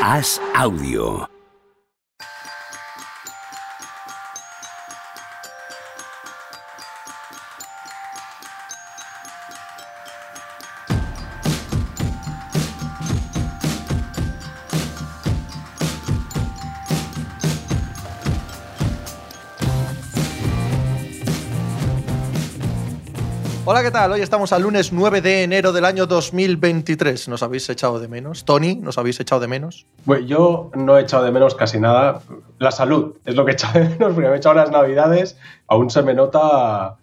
Haz audio. Hola, ¿qué tal? Hoy estamos al lunes 9 de enero del año 2023. ¿Nos habéis echado de menos? Tony, ¿nos habéis echado de menos? Bueno, yo no he echado de menos casi nada. La salud es lo que he echado de menos, porque me he echado las navidades. Aún se me nota.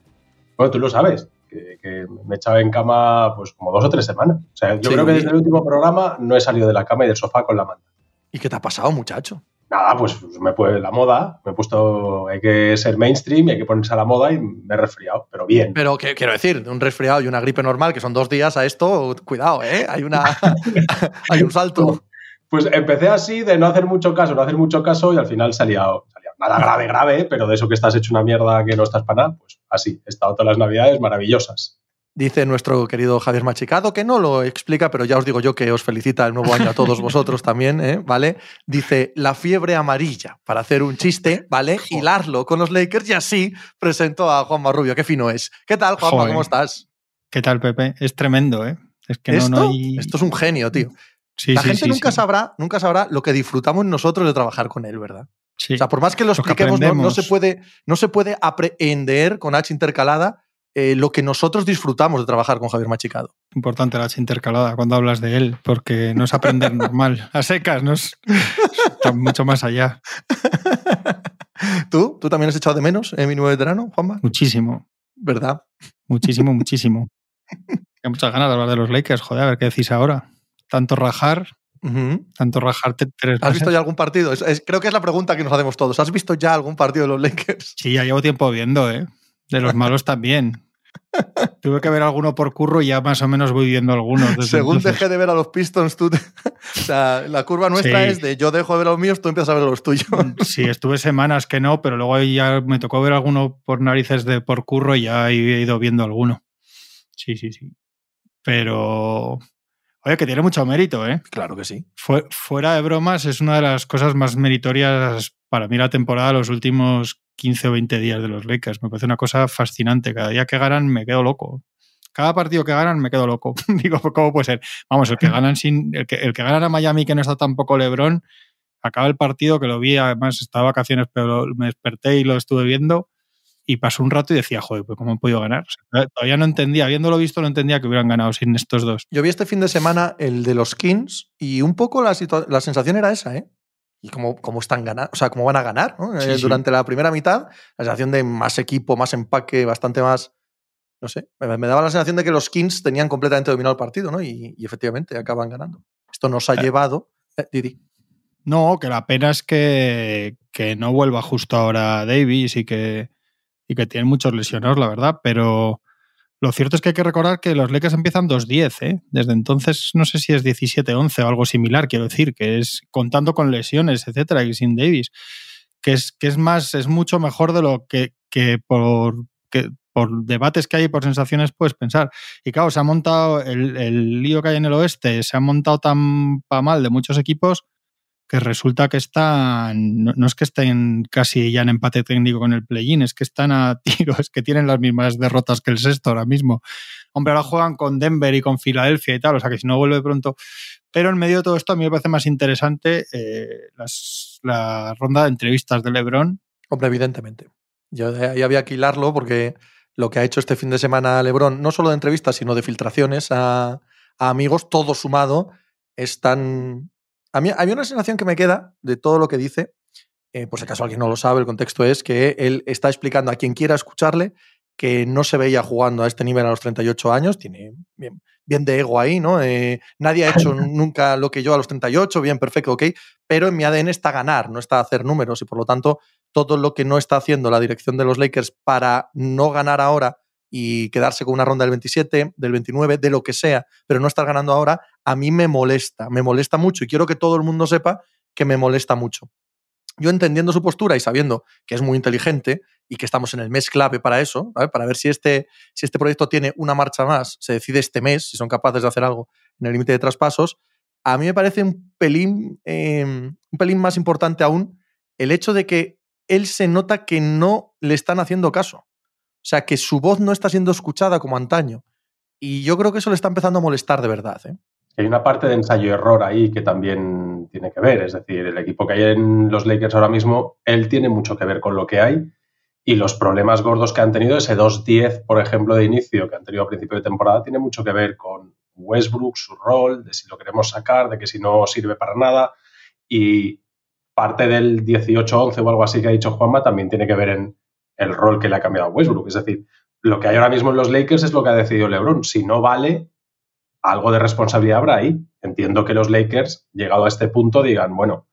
Bueno, tú lo sabes, que, que me he echado en cama pues como dos o tres semanas. O sea, yo Sí. creo que desde el último programa no he salido de la cama y del sofá con la manta. ¿Y qué te ha pasado, muchacho? Nada, pues me puede la moda, me he puesto, hay que ser mainstream y hay que ponerse a la moda y me he resfriado, pero bien. Pero ¿qué quiero decir, de un resfriado y una gripe normal, que son dos días a esto, cuidado, ¿eh? Hay, una, hay un salto. Pues empecé así de no hacer mucho caso, no hacer mucho caso y al final salía, salía nada grave, grave, pero de eso que estás hecho una mierda que no estás para nada, pues así, he estado todas las navidades maravillosas. Dice nuestro querido Javier Machicado, que no lo explica, pero ya os digo yo que os felicita el nuevo año a todos vosotros también, ¿eh? ¿vale? Dice la fiebre amarilla para hacer un chiste, ¿vale? Hilarlo con los Lakers y así presentó a Juanma Rubio. Qué fino es. ¿Qué tal, Juanma? Joder. ¿Cómo estás? ¿Qué tal, Pepe? Es tremendo, ¿eh? Es que esto, no hay... esto es un genio, tío. Sí, la sí, gente sí, nunca sabrá, nunca sabrá lo que disfrutamos nosotros de trabajar con él, ¿verdad? Sí. O sea, por más que lo Lo que expliquemos, no, se puede, no se puede aprehender con H intercalada eh, lo que nosotros disfrutamos de trabajar con Javier Machicado. Importante la H intercalada cuando hablas de él, porque no es aprender normal. A secas, no es... está mucho más allá. ¿Tú? ¿Tú también has echado de menos en mi nuevo veterano, Juanma? Muchísimo, ¿Verdad? muchísimo, muchísimo. Hay muchas ganas de hablar de los Lakers, joder, a ver qué decís ahora. Tanto rajar, tanto rajarte tres ¿Has visto ya algún partido? Es- es- creo que es la pregunta que nos hacemos todos. ¿Has visto ya algún partido de los Lakers? Sí, ya llevo tiempo viendo, ¿eh? De los malos también. Tuve que ver alguno por curro y ya más o menos voy viendo algunos. Según entonces. dejé de ver a los Pistons, tú... te- o sea, la curva nuestra Sí. es de yo dejo de ver a los míos, tú empiezas a ver a los tuyos. Sí, estuve semanas que no, pero luego ya me tocó ver alguno por narices de por curro y ya he ido viendo alguno. Sí, sí, sí. Pero. Oye, que tiene mucho mérito, ¿eh? Claro que sí. Fue- fuera de bromas, es una de las cosas más meritorias para mí la temporada, los últimos 15 o 20 días de los Lakers. Me parece una cosa fascinante. Cada día que ganan me quedo loco. Cada partido que ganan me quedo loco. Digo, ¿cómo puede ser? Vamos, el que ganan sin. El que, el que ganan a Miami, que no está tampoco Lebron, acaba el partido que lo vi, además estaba vacaciones, pero me desperté y lo estuve viendo. Y pasó un rato y decía, joder, pues ¿cómo han podido ganar? Todavía no entendía, habiéndolo visto, no entendía que hubieran ganado sin estos dos. Yo vi este fin de semana el de los Kings y un poco la, la sensación era esa, ¿eh? Y cómo, cómo están ganando, o sea, cómo van a ganar, ¿no? Sí, Eh, sí. Durante la primera mitad, la sensación de más equipo, más empaque, bastante más. No sé, me, me daba la sensación de que los Kings tenían completamente dominado el partido, ¿no? Y, y efectivamente acaban ganando. Esto nos ha Eh. llevado. eh, Didi. No, que la pena es que, que no vuelva justo ahora Davis y que, y que tienen muchos lesionados, la verdad, pero lo cierto es que hay que recordar que los Lakers empiezan 2-10, ¿eh? Desde entonces no sé si es 17-11 o algo similar, quiero decir, que es contando con lesiones, etcétera, y sin Davis, que es, que es más, es mucho mejor de lo que, que por debates que hay y por sensaciones puedes pensar. Y claro, se ha montado el, el lío que hay en el oeste, se ha montado tan pa mal de muchos equipos que resulta que están, no, es que estén casi ya en empate técnico con el play-in, es que están a tiro, es que tienen las mismas derrotas que el sexto ahora mismo. Hombre, ahora juegan con Denver y con Filadelfia y tal, o sea que si no vuelve pronto. Pero en medio de todo esto a mí me parece más interesante eh, la ronda de entrevistas de LeBron. Hombre, evidentemente. Yo había que hilarlo porque lo que ha hecho este fin de semana LeBron, no solo de entrevistas, sino de filtraciones a, a amigos, todo sumado, es tan. A mí había una sensación que me queda de todo lo que dice. eh, por si acaso alguien no lo sabe, el contexto es que él está explicando a quien quiera escucharle que no se veía jugando a este nivel a los 38 años, tiene bien, bien de ego ahí, ¿no? Eh, nadie ha hecho nunca lo que yo a los 38, bien, perfecto, ok, pero en mi ADN está ganar, no está hacer números y por lo tanto todo lo que no está haciendo la dirección de los Lakers para no ganar ahora y quedarse con una ronda del 27, del 29, de lo que sea, pero no estar ganando ahora, a mí me molesta, me molesta mucho y quiero que todo el mundo sepa que me molesta mucho. Yo entendiendo su postura y sabiendo que es muy inteligente y que estamos en el mes clave para eso, para ver si este, si este proyecto tiene una marcha más, se decide este mes, si son capaces de hacer algo en el límite de traspasos, a mí me parece un pelín, em, un pelín más importante aún el hecho de que él se nota que no le están haciendo caso. O sea, que su voz no está siendo escuchada como antaño. Y yo creo que eso le está empezando a molestar de verdad. ¿eh? Hay una parte de ensayo-error ahí que también tiene que ver. Es decir, el equipo que hay en los Lakers ahora mismo, él tiene mucho que ver con lo que hay. Y los problemas gordos que han tenido, ese 2-10, por ejemplo, de inicio que han tenido a principio de temporada, tiene mucho que ver con Westbrook, su rol, de si lo queremos sacar, de que si no sirve para nada. Y parte del 18-11 o algo así que ha dicho Juanma también tiene que ver en el rol que le ha cambiado a Westbrook. Es decir, lo que hay ahora mismo en los Lakers es lo que ha decidido LeBron. Si no vale, algo de responsabilidad habrá ahí. Entiendo que los Lakers, llegado a este punto, digan, bueno,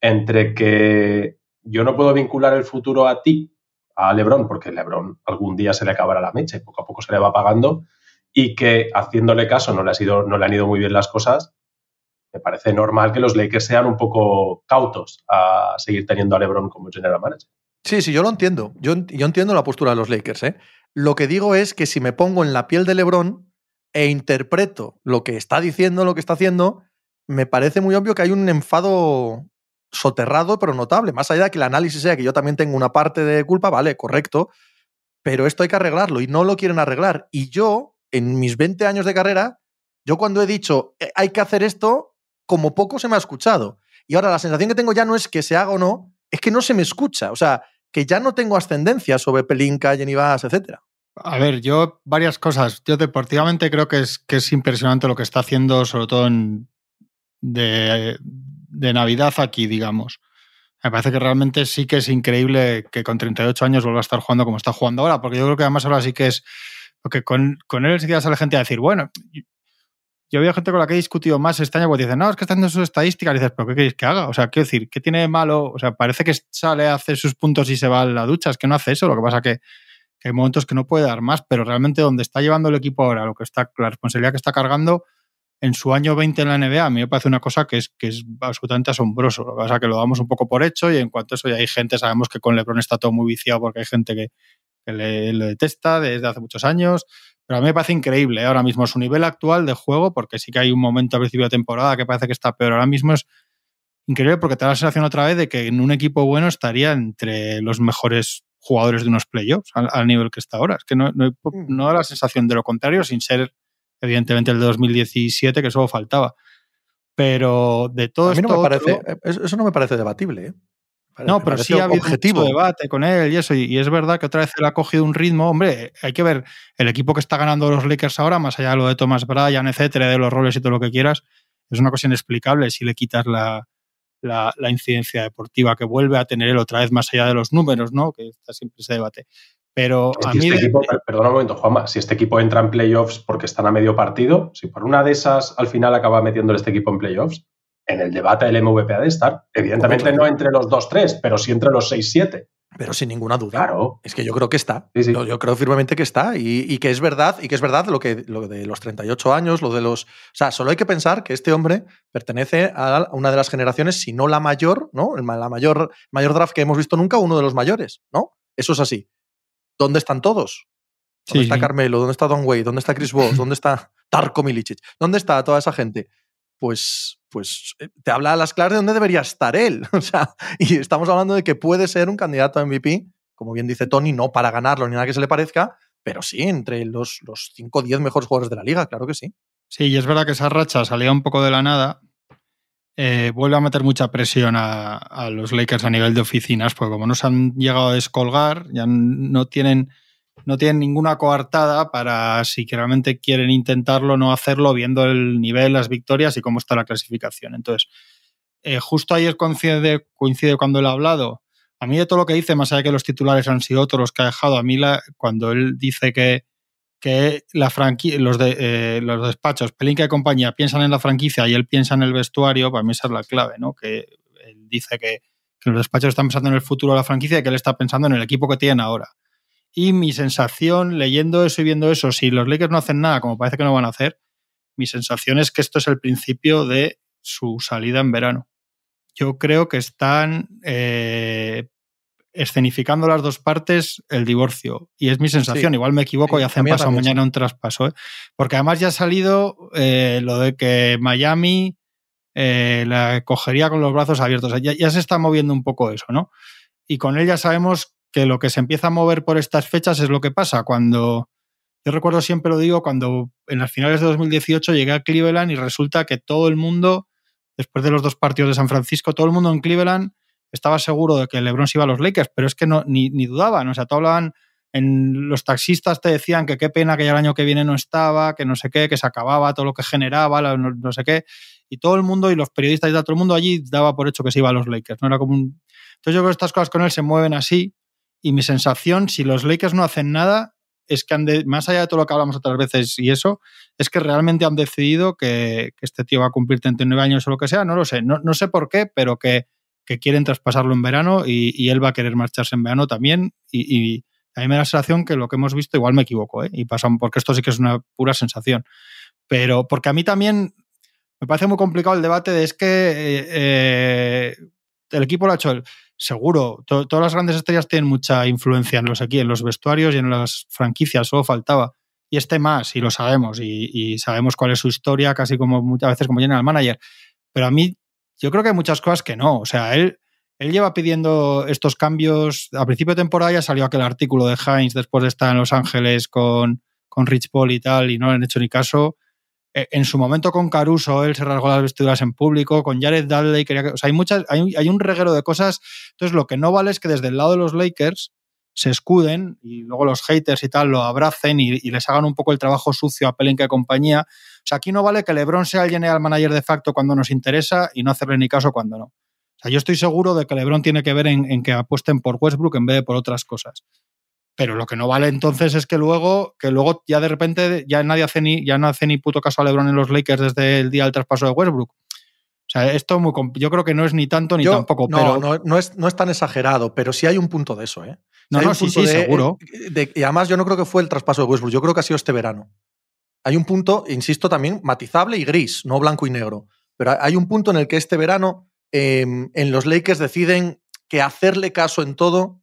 entre que yo no puedo vincular el futuro a ti, a LeBron, porque LeBron algún día se le acabará la mecha y poco a poco se le va pagando, y que haciéndole caso no le, ha sido, no le han ido muy bien las cosas, me parece normal que los Lakers sean un poco cautos a seguir teniendo a LeBron como general manager. Sí, sí, yo lo entiendo. Yo, yo entiendo la postura de los Lakers. ¿eh? Lo que digo es que si me pongo en la piel de LeBron e interpreto lo que está diciendo, lo que está haciendo, me parece muy obvio que hay un enfado soterrado pero notable. Más allá de que el análisis sea que yo también tengo una parte de culpa, vale, correcto, pero esto hay que arreglarlo y no lo quieren arreglar. Y yo, en mis 20 años de carrera, yo cuando he dicho eh, hay que hacer esto, como poco se me ha escuchado. Y ahora la sensación que tengo ya no es que se haga o no, es que no se me escucha. O sea, que ya no tengo ascendencia sobre Pelinka, Jenny etc. A ver, yo varias cosas. Yo deportivamente creo que es, que es impresionante lo que está haciendo, sobre todo en, de, de Navidad aquí, digamos. Me parece que realmente sí que es increíble que con 38 años vuelva a estar jugando como está jugando ahora, porque yo creo que además ahora sí que es. Porque con, con él enseguida sale gente a decir, bueno, yo veo gente con la que he discutido más este año, pues dicen, no, es que está haciendo sus estadísticas. Y dices, ¿pero qué queréis que haga? O sea, quiero decir, ¿qué tiene de malo? O sea, parece que sale a hacer sus puntos y se va a la ducha. Es que no hace eso. Lo que pasa que, que hay momentos que no puede dar más, pero realmente donde está llevando el equipo ahora, lo que está, la responsabilidad que está cargando en su año 20 en la NBA, a mí me parece una cosa que es, que es absolutamente asombroso. Lo que pasa que lo damos un poco por hecho y en cuanto a eso ya hay gente, sabemos que con LeBron está todo muy viciado porque hay gente que, que le, le detesta desde hace muchos años pero a mí me parece increíble ¿eh? ahora mismo su nivel actual de juego, porque sí que hay un momento a principio de temporada que parece que está peor. Ahora mismo es increíble porque te da la sensación otra vez de que en un equipo bueno estaría entre los mejores jugadores de unos playoffs al, nivel que está ahora. Es que no, no, mm. no, da la sensación de lo contrario, sin ser evidentemente el de 2017, que solo faltaba. Pero de todo a mí no me parece, Eso no me parece debatible. ¿eh? No, pero sí ha habido objetivo. debate con él y eso. Y, es verdad que otra vez él ha cogido un ritmo. Hombre, hay que ver el equipo que está ganando los Lakers ahora, más allá de lo de Thomas Bryan, etcétera, de los roles y todo lo que quieras, es una cosa inexplicable si le quitas la, la, incidencia deportiva que vuelve a tener él otra vez más allá de los números, ¿no? Que está siempre ese debate. Pero a mí. Este equipo, perdona un momento, Juanma, si este equipo entra en playoffs porque están a medio partido, si por una de esas al final acaba metiéndole este equipo en playoffs, en el debate del MVP ha de estar. Evidentemente no entre los 2-3, pero sí entre los 6-7. Pero sin ninguna duda. Claro. Es que yo creo que está. Yo, creo firmemente que está. Y, que es verdad, y que es verdad lo, que, lo de los 38 años, lo de los. O sea, solo hay que pensar que este hombre pertenece a una de las generaciones, si no la mayor, ¿no? La mayor, mayor draft que hemos visto nunca, uno de los mayores, ¿no? Eso es así. ¿Dónde están todos? ¿Dónde está Carmelo? ¿Dónde está Don Wade? ¿Dónde está Chris Bosh? ¿Dónde está Tarko Milicic? ¿Dónde está toda esa gente? Pues pues eh, te habla a las claras de dónde debería estar él. O sea, y estamos hablando de que puede ser un candidato a MVP, como bien dice Tony, no para ganarlo ni nada que se le parezca, pero sí entre los, los 5 o 10 mejores jugadores de la liga, claro que sí. Sí, y es verdad que esa racha salía un poco de la nada. Eh, vuelve a meter mucha presión a, a, los Lakers a nivel de oficinas, porque como no se han llegado a descolgar, ya no tienen no tienen ninguna coartada para si realmente quieren intentarlo, no hacerlo, viendo el nivel, las victorias y cómo está la clasificación. Entonces, eh, justo ayer coincide, coincide cuando él ha hablado. A mí de todo lo que dice, más allá de que los titulares han sido otros los que ha dejado, a mí cuando él dice que, que la los, de, eh, los despachos, Pelinka y compañía, piensan en la franquicia y él piensa en el vestuario, para mí esa es la clave, ¿no? Que él dice que, que los despachos están pensando en el futuro de la franquicia y que él está pensando en el equipo que tiene ahora. Y mi sensación, leyendo eso y viendo eso, si los Lakers no hacen nada, como parece que no van a hacer, mi sensación es que esto es el principio de su salida en verano. Yo creo que están eh, escenificando las dos partes el divorcio. Y es mi sensación. Igual me equivoco y hacen paso mañana un traspaso. ¿eh? Porque además ya ha salido eh, lo de que Miami la cogería con los brazos abiertos. Ya, ya, se está moviendo un poco eso, ¿no? Y con él ya sabemos que lo que se empieza a mover por estas fechas es lo que pasa cuando... Yo recuerdo siempre lo digo, cuando en las finales de 2018 llegué a Cleveland y resulta que todo el mundo, después de los dos partidos de San Francisco, todo el mundo en Cleveland estaba seguro de que LeBron se iba a los Lakers, pero es que no, ni, ni dudaban, o sea, todos hablaban en los taxistas te decían que qué pena que ya el año que viene no estaba, que no sé qué, que se acababa todo lo que generaba, no, sé qué. Y todo el mundo, y los periodistas y todo el mundo allí daba por hecho que se iba a los Lakers. No era como. Entonces yo creo que estas cosas con él se mueven así. Y mi sensación, si los Lakers no hacen nada, es que han de, más allá de todo lo que hablamos otras veces y eso, es que realmente han decidido que, este tío va a cumplir 39 años o lo que sea. No lo sé. No, no sé por qué, pero que, que quieren traspasarlo en verano y, él va a querer marcharse en verano también. y, a mí me da la sensación que lo que hemos visto, igual me equivoco, ¿eh? y pasan, porque esto sí que es una pura sensación. Pero porque a mí también me parece muy complicado el debate de es que eh, eh, el equipo lo ha hecho seguro. To todas las grandes estrellas tienen mucha influencia en los aquí, en los vestuarios y en las franquicias, solo faltaba. Y este más, y lo sabemos, y, sabemos cuál es su historia, casi como muchas veces como el manager. Pero a mí, yo creo que hay muchas cosas que no. O sea, él él lleva pidiendo estos cambios. A principio de temporada ya salió aquel artículo de Heinz después de estar en Los Ángeles con, con Rich Paul y tal, y no le han hecho ni caso. Eh, en su momento con Caruso, él se rasgó las vestiduras en público. Con Jared Dudley, quería que, o sea, hay, muchas, hay, un reguero de cosas. Entonces, lo que no vale es que desde el lado de los Lakers se escuden y luego los haters y tal lo abracen y, y les hagan un poco el trabajo sucio a Pelinka y compañía. O sea, aquí no vale que LeBron sea el general manager de facto cuando nos interesa y no hacerle ni caso cuando no. O sea, yo estoy seguro de que LeBron tiene que ver en, en, que apuesten por Westbrook en vez de por otras cosas. Pero lo que no vale entonces es que luego, que luego ya de repente ya nadie hace ni, ya no hace ni puto caso a LeBron en los Lakers desde el día del traspaso de Westbrook. O sea, esto muy, yo creo que no es ni tanto ni yo, tampoco. No, pero... no, no, es, no es tan exagerado, pero sí hay un punto de eso, ¿eh? No, hay no, un sí, punto sí, de, seguro. De, y además yo no creo que fue el traspaso de Westbrook, yo creo que ha sido este verano. Hay un punto, insisto, también matizable y gris, no blanco y negro. Pero hay un punto en el que este verano eh, en los Lakers deciden que hacerle caso en todo,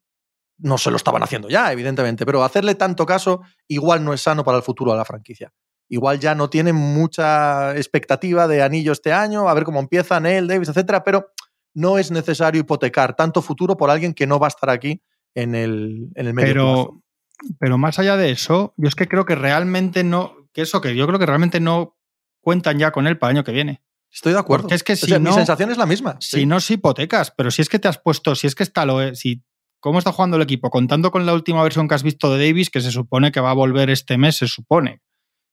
no se lo estaban haciendo ya, evidentemente, pero hacerle tanto caso igual no es sano para el futuro de la franquicia. Igual ya no tienen mucha expectativa de anillo este año, a ver cómo empieza Neil, Davis, etcétera, pero no es necesario hipotecar tanto futuro por alguien que no va a estar aquí en el, en el medio pero, plazo. Pero más allá de eso, yo es que creo que realmente no, que eso, que yo creo que realmente no cuentan ya con él para el año que viene. Estoy de acuerdo. Porque es que si o sea, no, mi sensación es la misma. Si sí. no, si hipotecas, pero si es que te has puesto, si es que está lo, si cómo está jugando el equipo, contando con la última versión que has visto de Davis, que se supone que va a volver este mes, se supone.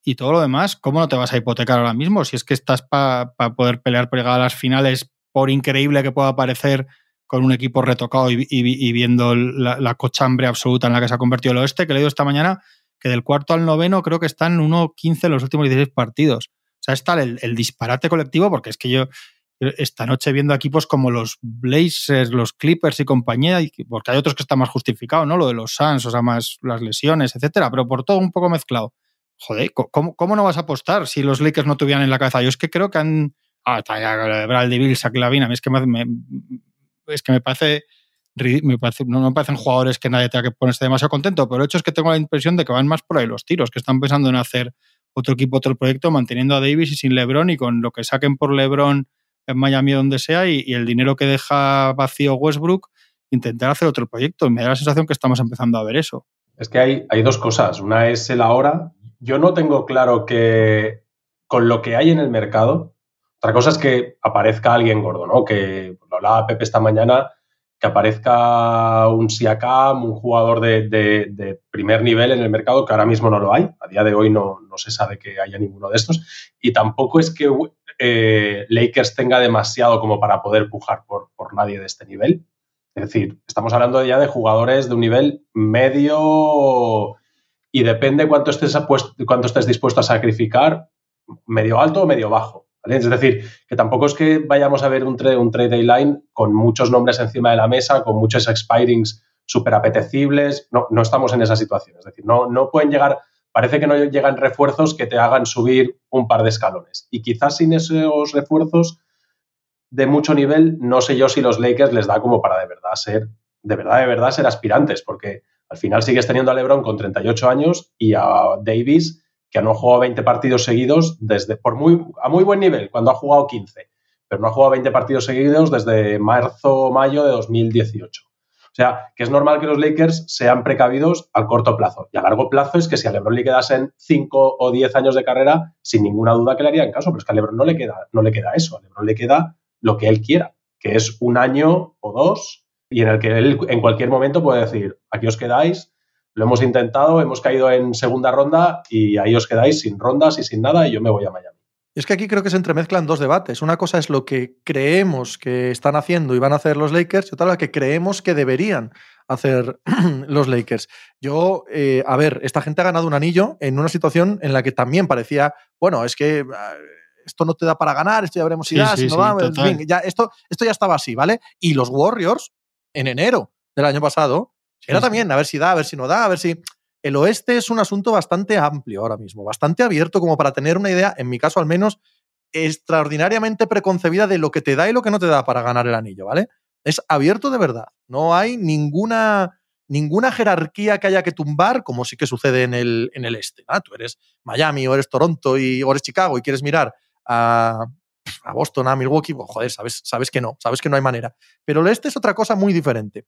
Y todo lo demás, ¿cómo no te vas a hipotecar ahora mismo? Si es que estás para pa poder pelear por llegar a las finales, por increíble que pueda parecer con un equipo retocado y, viendo la, cochambre absoluta en la que se ha convertido el oeste, que le he leído esta mañana que del cuarto al noveno creo que están 1-15 en los últimos 16 partidos. O sea, está el, disparate colectivo, porque es que yo esta noche viendo equipos como los Blazers, los Clippers y compañía, porque hay otros que están más justificados, ¿no? Lo de los Suns, o sea, más las lesiones, etcétera, pero por todo un poco mezclado. Joder, ¿cómo, ¿cómo, no vas a apostar si los Lakers no tuvieran en la cabeza? Yo es que creo que han. Ah, Bradley Bill, Lavina, es que me, es que me parece. Me parece, no me parecen jugadores que nadie tenga que ponerse demasiado contento, pero el hecho es que tengo la impresión de que van más por ahí los tiros, que están pensando en hacer otro equipo, otro proyecto, manteniendo a Davis y sin LeBron y con lo que saquen por LeBron en Miami o donde sea y, el dinero que deja vacío Westbrook, intentar hacer otro proyecto. Me da la sensación que estamos empezando a ver eso. Es que hay, hay dos cosas. Una es el ahora. Yo no tengo claro que con lo que hay en el mercado, otra cosa es que aparezca alguien gordo, ¿no? Que lo hablaba Pepe esta mañana, que aparezca un Siakam, un jugador de, de, de, primer nivel en el mercado, que ahora mismo no lo hay. A día de hoy no, no se sabe que haya ninguno de estos. Y tampoco es que eh, Lakers tenga demasiado como para poder pujar por, por, nadie de este nivel. Es decir, estamos hablando ya de jugadores de un nivel medio y depende cuánto estés, cuánto estés dispuesto a sacrificar, medio alto o medio bajo. Es decir, que tampoco es que vayamos a ver un, tra un trade line con muchos nombres encima de la mesa, con muchos expirings súper apetecibles. No, no estamos en esa situación. Es decir, no, no pueden llegar parece que no llegan refuerzos que te hagan subir un par de escalones. Y quizás sin esos refuerzos de mucho nivel, no sé yo si los Lakers les da como para de verdad ser, de verdad, de verdad ser aspirantes, porque al final sigues teniendo a LeBron con 38 años y a Davis, que no jugado 20 partidos seguidos desde por muy, a muy buen nivel, cuando ha jugado 15. pero no ha jugado 20 partidos seguidos desde marzo mayo de 2018. O sea, que es normal que los Lakers sean precavidos al corto plazo. Y a largo plazo es que si a LeBron le quedasen 5 o 10 años de carrera, sin ninguna duda que le harían caso, pero es que a LeBron no le queda, no le queda eso. A LeBron le queda lo que él quiera, que es un año o dos, y en el que él en cualquier momento puede decir, aquí os quedáis, lo hemos intentado, hemos caído en segunda ronda y ahí os quedáis sin rondas y sin nada y yo me voy a Miami. Es que aquí creo que se entremezclan dos debates. Una cosa es lo que creemos que están haciendo y van a hacer los Lakers, y otra la que creemos que deberían hacer los Lakers. Yo, eh, a ver, esta gente ha ganado un anillo en una situación en la que también parecía, bueno, es que ah, esto no te da para ganar, esto ya veremos si da, si no va, ya, esto, esto ya estaba así, ¿vale? Y los Warriors, en enero del año pasado, era también a ver si da, a ver si no da, a ver si el oeste es un asunto bastante amplio ahora mismo, bastante abierto como para tener una idea, en mi caso al menos, extraordinariamente preconcebida de lo que te da y lo que no te da para ganar el anillo, ¿vale? Es abierto de verdad. No hay ninguna, ninguna jerarquía que haya que tumbar, como sí que sucede en el, en el este. Tú eres Miami o eres Toronto y, o eres Chicago y quieres mirar a, Boston, a Milwaukee, pues, joder, sabes, sabes que no, sabes que no hay manera. Pero el este es otra cosa muy diferente.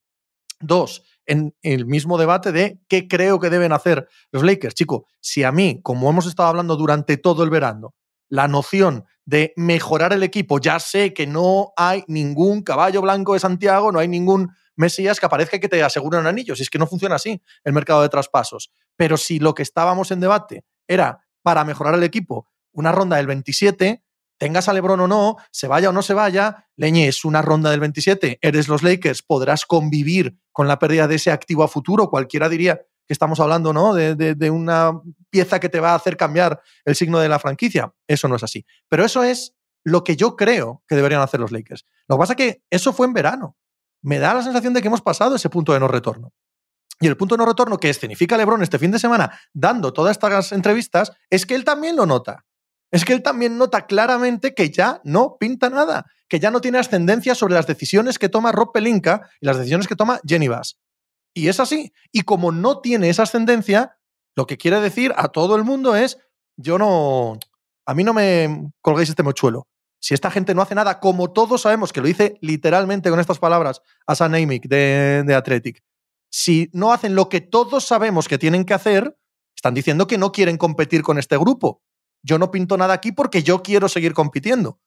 Dos, en el mismo debate de qué creo que deben hacer los Lakers. Chico, si a mí, como hemos estado hablando durante todo el verano, la noción de mejorar el equipo, ya sé que no hay ningún caballo blanco de Santiago, no hay ningún Mesías que aparezca que te asegure un anillo, si es que no funciona así el mercado de traspasos. Pero si lo que estábamos en debate era para mejorar el equipo, una ronda del 27, tengas a LeBron o no, se vaya o no se vaya, Leñe, es una ronda del 27, eres los Lakers, podrás convivir con la pérdida de ese activo a futuro. Cualquiera diría que estamos hablando ¿no? De, una pieza que te va a hacer cambiar el signo de la franquicia. Eso no es así. Pero eso es lo que yo creo que deberían hacer los Lakers. Lo que pasa es que eso fue en verano. Me da la sensación de que hemos pasado ese punto de no retorno. Y el punto de no retorno que escenifica LeBron este fin de semana dando todas estas entrevistas es que él también lo nota es que él también nota claramente que ya no pinta nada, que ya no tiene ascendencia sobre las decisiones que toma Rob Pelinka y las decisiones que toma Jenny Bass. Y es así. Y como no tiene esa ascendencia, lo que quiere decir a todo el mundo es, yo no, a mí no me colguéis este mochuelo. Si esta gente no hace nada, como todos sabemos, que lo dice literalmente con estas palabras a San de, de Athletic, si no hacen lo que todos sabemos que tienen que hacer, están diciendo que no quieren competir con este grupo yo no pinto nada aquí porque yo quiero seguir compitiendo.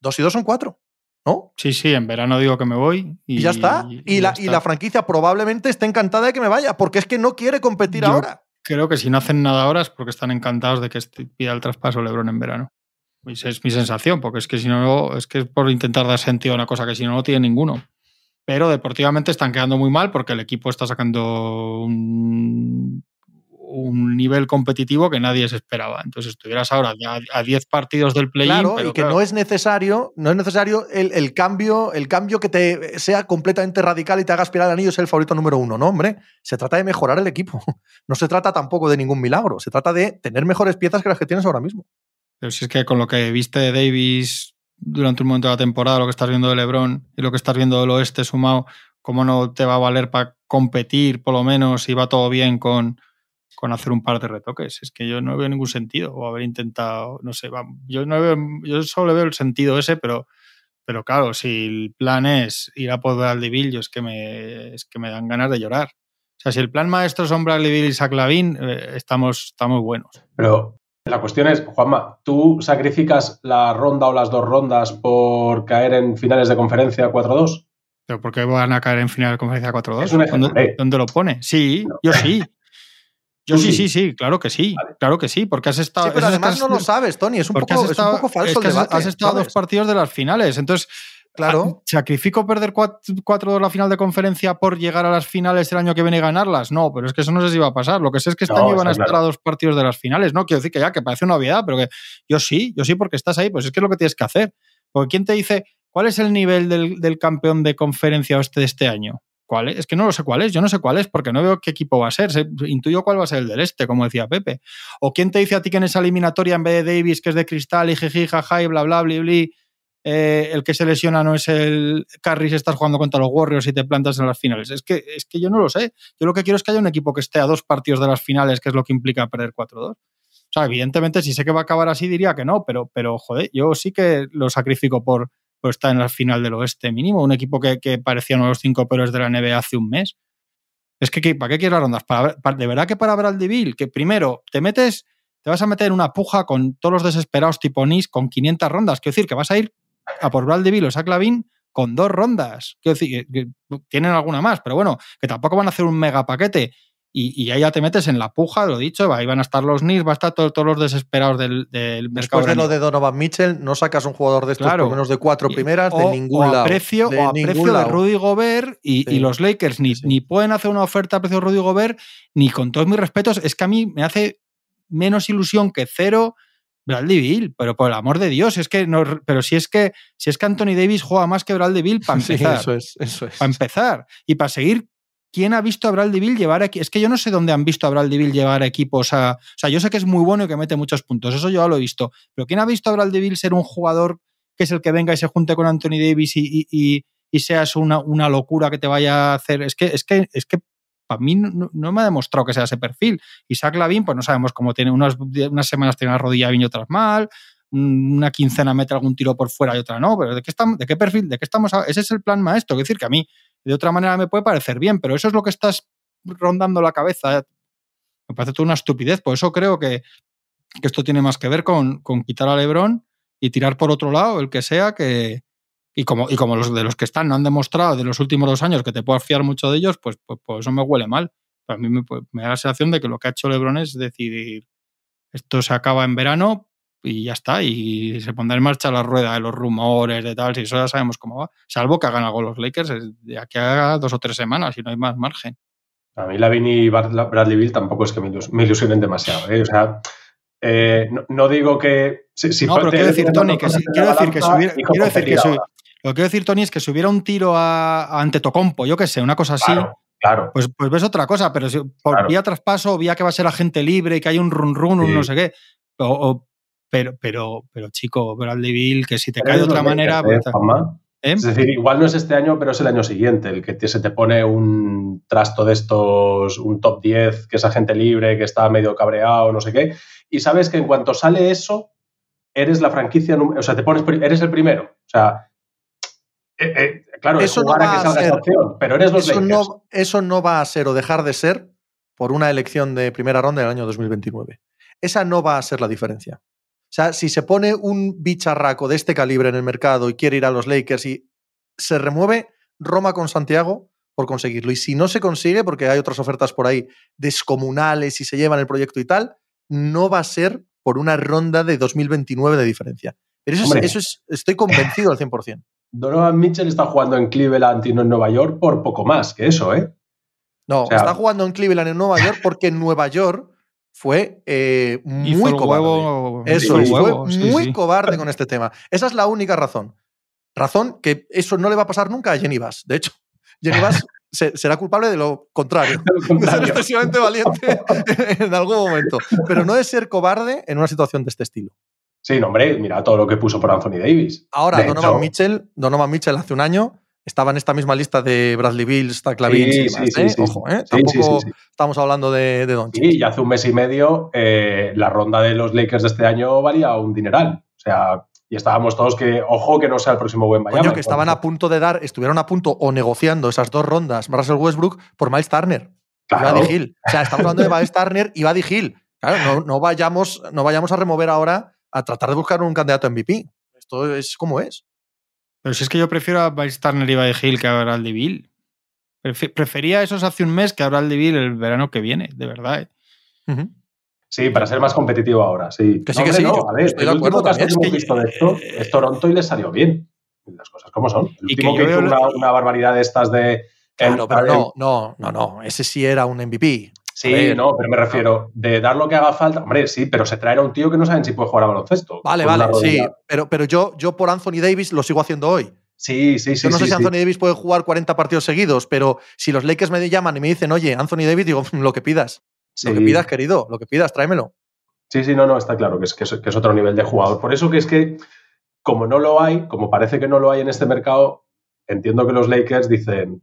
Dos y dos son cuatro. ¿No? Sí, sí, en verano digo que me voy. Y, ya está. Y, la, y, la, franquicia probablemente esté encantada de que me vaya, porque es que no quiere competir ahora. Creo que si no hacen nada ahora es porque están encantados de que pida el traspaso Lebron en verano. Esa es mi sensación, porque es que si no, es que es por intentar dar sentido a una cosa que si no, no tiene ninguno. Pero deportivamente están quedando muy mal porque el equipo está sacando un un nivel competitivo que nadie se esperaba. Entonces estuvieras ahora a 10 partidos del play-in. Claro, y que no es necesario, no es necesario el, cambio, el cambio que te sea completamente radical y te haga aspirar al anillo ser el favorito número uno. No, hombre, se trata de mejorar el equipo. No se trata tampoco de ningún milagro. Se trata de tener mejores piezas que las que tienes ahora mismo. Pero si es que con lo que viste de Davis durante un momento de la temporada, lo que estás viendo de LeBron y lo que estás viendo del oeste sumado, ¿cómo no te va a valer para competir, por lo menos, si va todo bien con, con hacer un par de retoques. Es que yo no veo ningún sentido o haber intentado, no sé, yo no veo, yo solo veo el sentido ese, pero, pero claro, si el plan es ir a al Bill, yo es que me, es que me dan ganas de llorar. O sea, si el plan maestro son Bradley Bill y Saclavin, eh, estamos, estamos buenos. Pero la cuestión es, Juanma, ¿tú sacrificas la ronda o las dos rondas por caer en finales de conferencia 4-2? ¿Pero por qué van a caer en finales de conferencia 4-2? ¿Dónde, lo pone? Sí, yo sí. Yo sí, sí, sí, claro que sí, claro que sí, porque has estado... Sí, pero además no lo sabes, Tony, es un, poco, falso el Has estado dos partidos de las finales, entonces... Claro. ¿Sacrifico perder cuatro, de la final de conferencia por llegar a las finales el año que viene y ganarlas? No, pero es que eso no sé si va a pasar. Lo que sé es que este año van a estar a dos partidos de las finales. No, quiero decir que ya, que parece una obviedad, pero que yo sí, yo sí porque estás ahí, pues es que es lo que tienes que hacer. Porque ¿quién te dice cuál es el nivel del, del campeón de conferencia de este año? ¿Cuál es? es? que no lo sé cuál es, yo no sé cuál es porque no veo qué equipo va a ser. intuyo cuál va a ser el del este, como decía Pepe. ¿O quién te dice a ti que en esa eliminatoria en vez de Davis, que es de cristal y jiji, jaja y bla, bla, bla, bla, eh, el que se lesiona no es el Carris, estás jugando contra los Warriors y te plantas en las finales? Es que, es que yo no lo sé. Yo lo que quiero es que haya un equipo que esté a dos partidos de las finales, que es lo que implica perder 4-2. O sea, evidentemente, si sé que va a acabar así, diría que no, pero, pero joder, yo sí que lo sacrifico por, estar en la final del oeste mínimo. Un equipo que, parecía uno de los cinco peores de la NBA hace un mes. Es que, ¿para qué quieres las rondas? ¿Para, de verdad que para Bradley que primero te metes, te vas a meter en una puja con todos los desesperados tipo Nis con 500 rondas. Quiero decir, que vas a ir a por Bradley o Zach Lavin con dos rondas. Quiero decir, que, tienen alguna más, pero bueno, que tampoco van a hacer un mega paquete. Y, ahí ya te metes en la puja, lo dicho, ahí van a estar los Knicks, va a estar todos los desesperados del, del mercado. Después de lo de Donovan Mitchell, no sacas un jugador de estos por menos de cuatro primeras de ningún o a Precio, o a precio de Rudy Gobert y, los Lakers ni, ni pueden hacer una oferta a precio de Rudy Gobert, ni con todos mis respetos, es que a mí me hace menos ilusión que cero Bradley Bill, pero por el amor de Dios, es que no, pero si es que si es que Anthony Davis juega más que Bradley Bill para empezar. eso es, eso es. Para empezar y para seguir ¿Quién ha visto a Bradley Bill llevar aquí? Es que yo no sé dónde han visto a Bradley Bill llevar equipos a. O sea, yo sé que es muy bueno y que mete muchos puntos, eso yo ya lo he visto. Pero ¿quién ha visto a Bradley Bill ser un jugador que es el que venga y se junte con Anthony Davis y, y, seas una, locura que te vaya a hacer? Es que, es que, es que para mí no, me ha demostrado que sea ese perfil. Isaac Lavin, pues no sabemos cómo tiene. Unas, semanas tiene una rodilla bien y otras mal. Una quincena mete algún tiro por fuera y otra no. Pero ¿de qué, estamos, de qué perfil? ¿De qué estamos? Ese es el plan maestro. Es decir, que a mí de otra manera me puede parecer bien, pero eso es lo que estás rondando la cabeza. Me parece toda una estupidez. Por eso creo que, esto tiene más que ver con, con quitar a Lebron y tirar por otro lado, el que sea, que, y como, y como los de los que están no han demostrado de los últimos dos años que te puedas fiar mucho de ellos, pues, pues, pues eso me huele mal. A mí me, me, da la sensación de que lo que ha hecho Lebron es decidir esto se acaba en verano y ya está, y se pondrá en marcha la rueda de los rumores, de tal, si eso ya sabemos cómo va, salvo que hagan algo los Lakers de aquí a dos o tres semanas y no hay más margen. A mí Lavin y Bradley Bill tampoco es que me ilusionen demasiado, ¿eh? o sea, eh, no, digo que... Si, no, pero quiero decir, Tony, que quiero decir que si hubiera, quiero decir que lo que quiero decir, Tony, es que si hubiera un tiro a, ante Tocompo, yo qué sé, una cosa así, claro, Pues, pues ves otra cosa, pero si, por vía traspaso, vía que va a ser agente libre y que hay un run run, un no sé qué, o, pero, pero, pero chico, Bradley Bill, que si te cae de otra manera. Pues, ¿Eh? Es decir, igual no es este año, pero es el año siguiente, el que se te pone un trasto de estos, un top 10, que es agente libre, que está medio cabreado, no sé qué, y sabes que en cuanto sale eso, eres la franquicia, o sea, te pones, eres el primero. O sea, eh, eh, claro, eso no va a, ser, pero eres los eso no, eso no va a ser o dejar de ser por una elección de primera ronda del año 2029. Esa no va a ser la diferencia. O sea, si se pone un bicharraco de este calibre en el mercado y quiere ir a los Lakers y se remueve Roma con Santiago por conseguirlo. Y si no se consigue, porque hay otras ofertas por ahí descomunales y se llevan el proyecto y tal, no va a ser por una ronda de 2029 de diferencia. Pero eso, es, eso es, estoy convencido al 100%. Donovan Mitchell está jugando en Cleveland y no en Nueva York por poco más que eso, ¿eh? No, está jugando en Cleveland y en Nueva York porque en Nueva York fue eh, muy cobarde. eso fue muy cobarde con este tema. Esa es la única razón. Razón que eso no le va a pasar nunca a Jenny Bass. De hecho, Jenny Bass será culpable de lo contrario. De ser excesivamente valiente en algún momento. Pero no de ser cobarde en una situación de este estilo. Sí, no, hombre, mira todo lo que puso por Anthony Davis. Ahora, Donovan, Mitchell, Donovan Mitchell hace un año estaba en esta misma lista de Bradley y demás. ¿eh? Ojo, ¿eh? Tampoco estamos hablando de, de Don Sí, y hace un mes y medio eh, la ronda de los Lakers de este año valía un dineral. O sea, y estábamos todos que, ojo, que no sea el próximo buen Miami. Coño, que estaban a punto de dar, estuvieron a punto o negociando esas dos rondas, Russell Westbrook, por Miles Turner. Claro. Y Hill. O sea, estamos hablando de Miles Turner y Buddy Hill. Claro, no, no, vayamos, no vayamos a remover ahora a tratar de buscar un candidato MVP. Esto es como es. Pero si es que yo prefiero a Bryce Turner y Hill que a Bradley Bill. Prefería esos hace un mes que a Bradley Bill el verano que viene, de verdad. ¿eh? Sí, para ser más competitivo ahora, sí. Que sí, que sí. a ver, el último caso que hemos visto de esto es Toronto y les salió bien. Las cosas como son. El último que, hizo una, barbaridad de estas de... Claro, pero no, no, no, no. Ese sí era un MVP. Sí, no, pero me refiero de dar lo que haga falta. Hombre, sí, pero se traerá un tío que no saben si puede jugar a baloncesto. Vale, vale, sí. Pero, pero yo, yo por Anthony Davis lo sigo haciendo hoy. Sí, sí, sí. Yo no sé si Anthony Davis puede jugar 40 partidos seguidos, pero si los Lakers me llaman y me dicen, oye, Anthony Davis, digo, lo que pidas. Lo que pidas, querido, lo que pidas, tráemelo. Sí, sí, no, no, está claro que es, que es, otro nivel de jugador. Por eso que es que, como no lo hay, como parece que no lo hay en este mercado, entiendo que los Lakers dicen,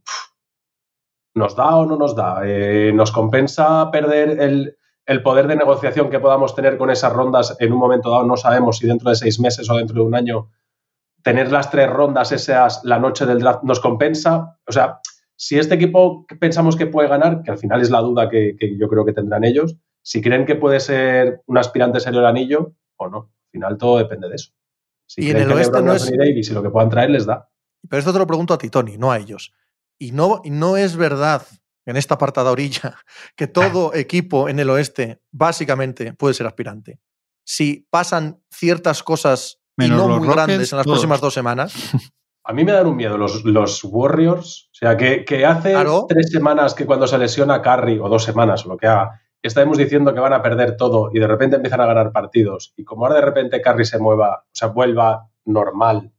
¿nos da o no nos da? Eh, ¿Nos compensa perder el, el poder de negociación que podamos tener con esas rondas en un momento dado, no sabemos si dentro de seis meses o dentro de un año, tener las tres rondas esas la noche del draft nos compensa. O sea, si este equipo pensamos que puede ganar, que al final es la duda que, yo creo que tendrán ellos, si creen que puede ser un aspirante serio al anillo o no. Al final todo depende de eso. Si y en el oeste no es... Davis y lo que puedan traer les da. Pero esto te lo pregunto a ti, Tony, no a ellos. Y no, no es verdad en esta apartada orilla que todo equipo en el oeste básicamente puede ser aspirante. Si pasan ciertas cosas y no muy grandes en las próximas dos semanas. A mí me dan un miedo los, los Warriors. O sea, que, hace tres semanas que cuando se lesiona Curry, o dos semanas, o lo que haga, estábamos diciendo que van a perder todo y de repente empiezan a ganar partidos. Y como ahora de repente Curry se mueva, o sea, vuelva normal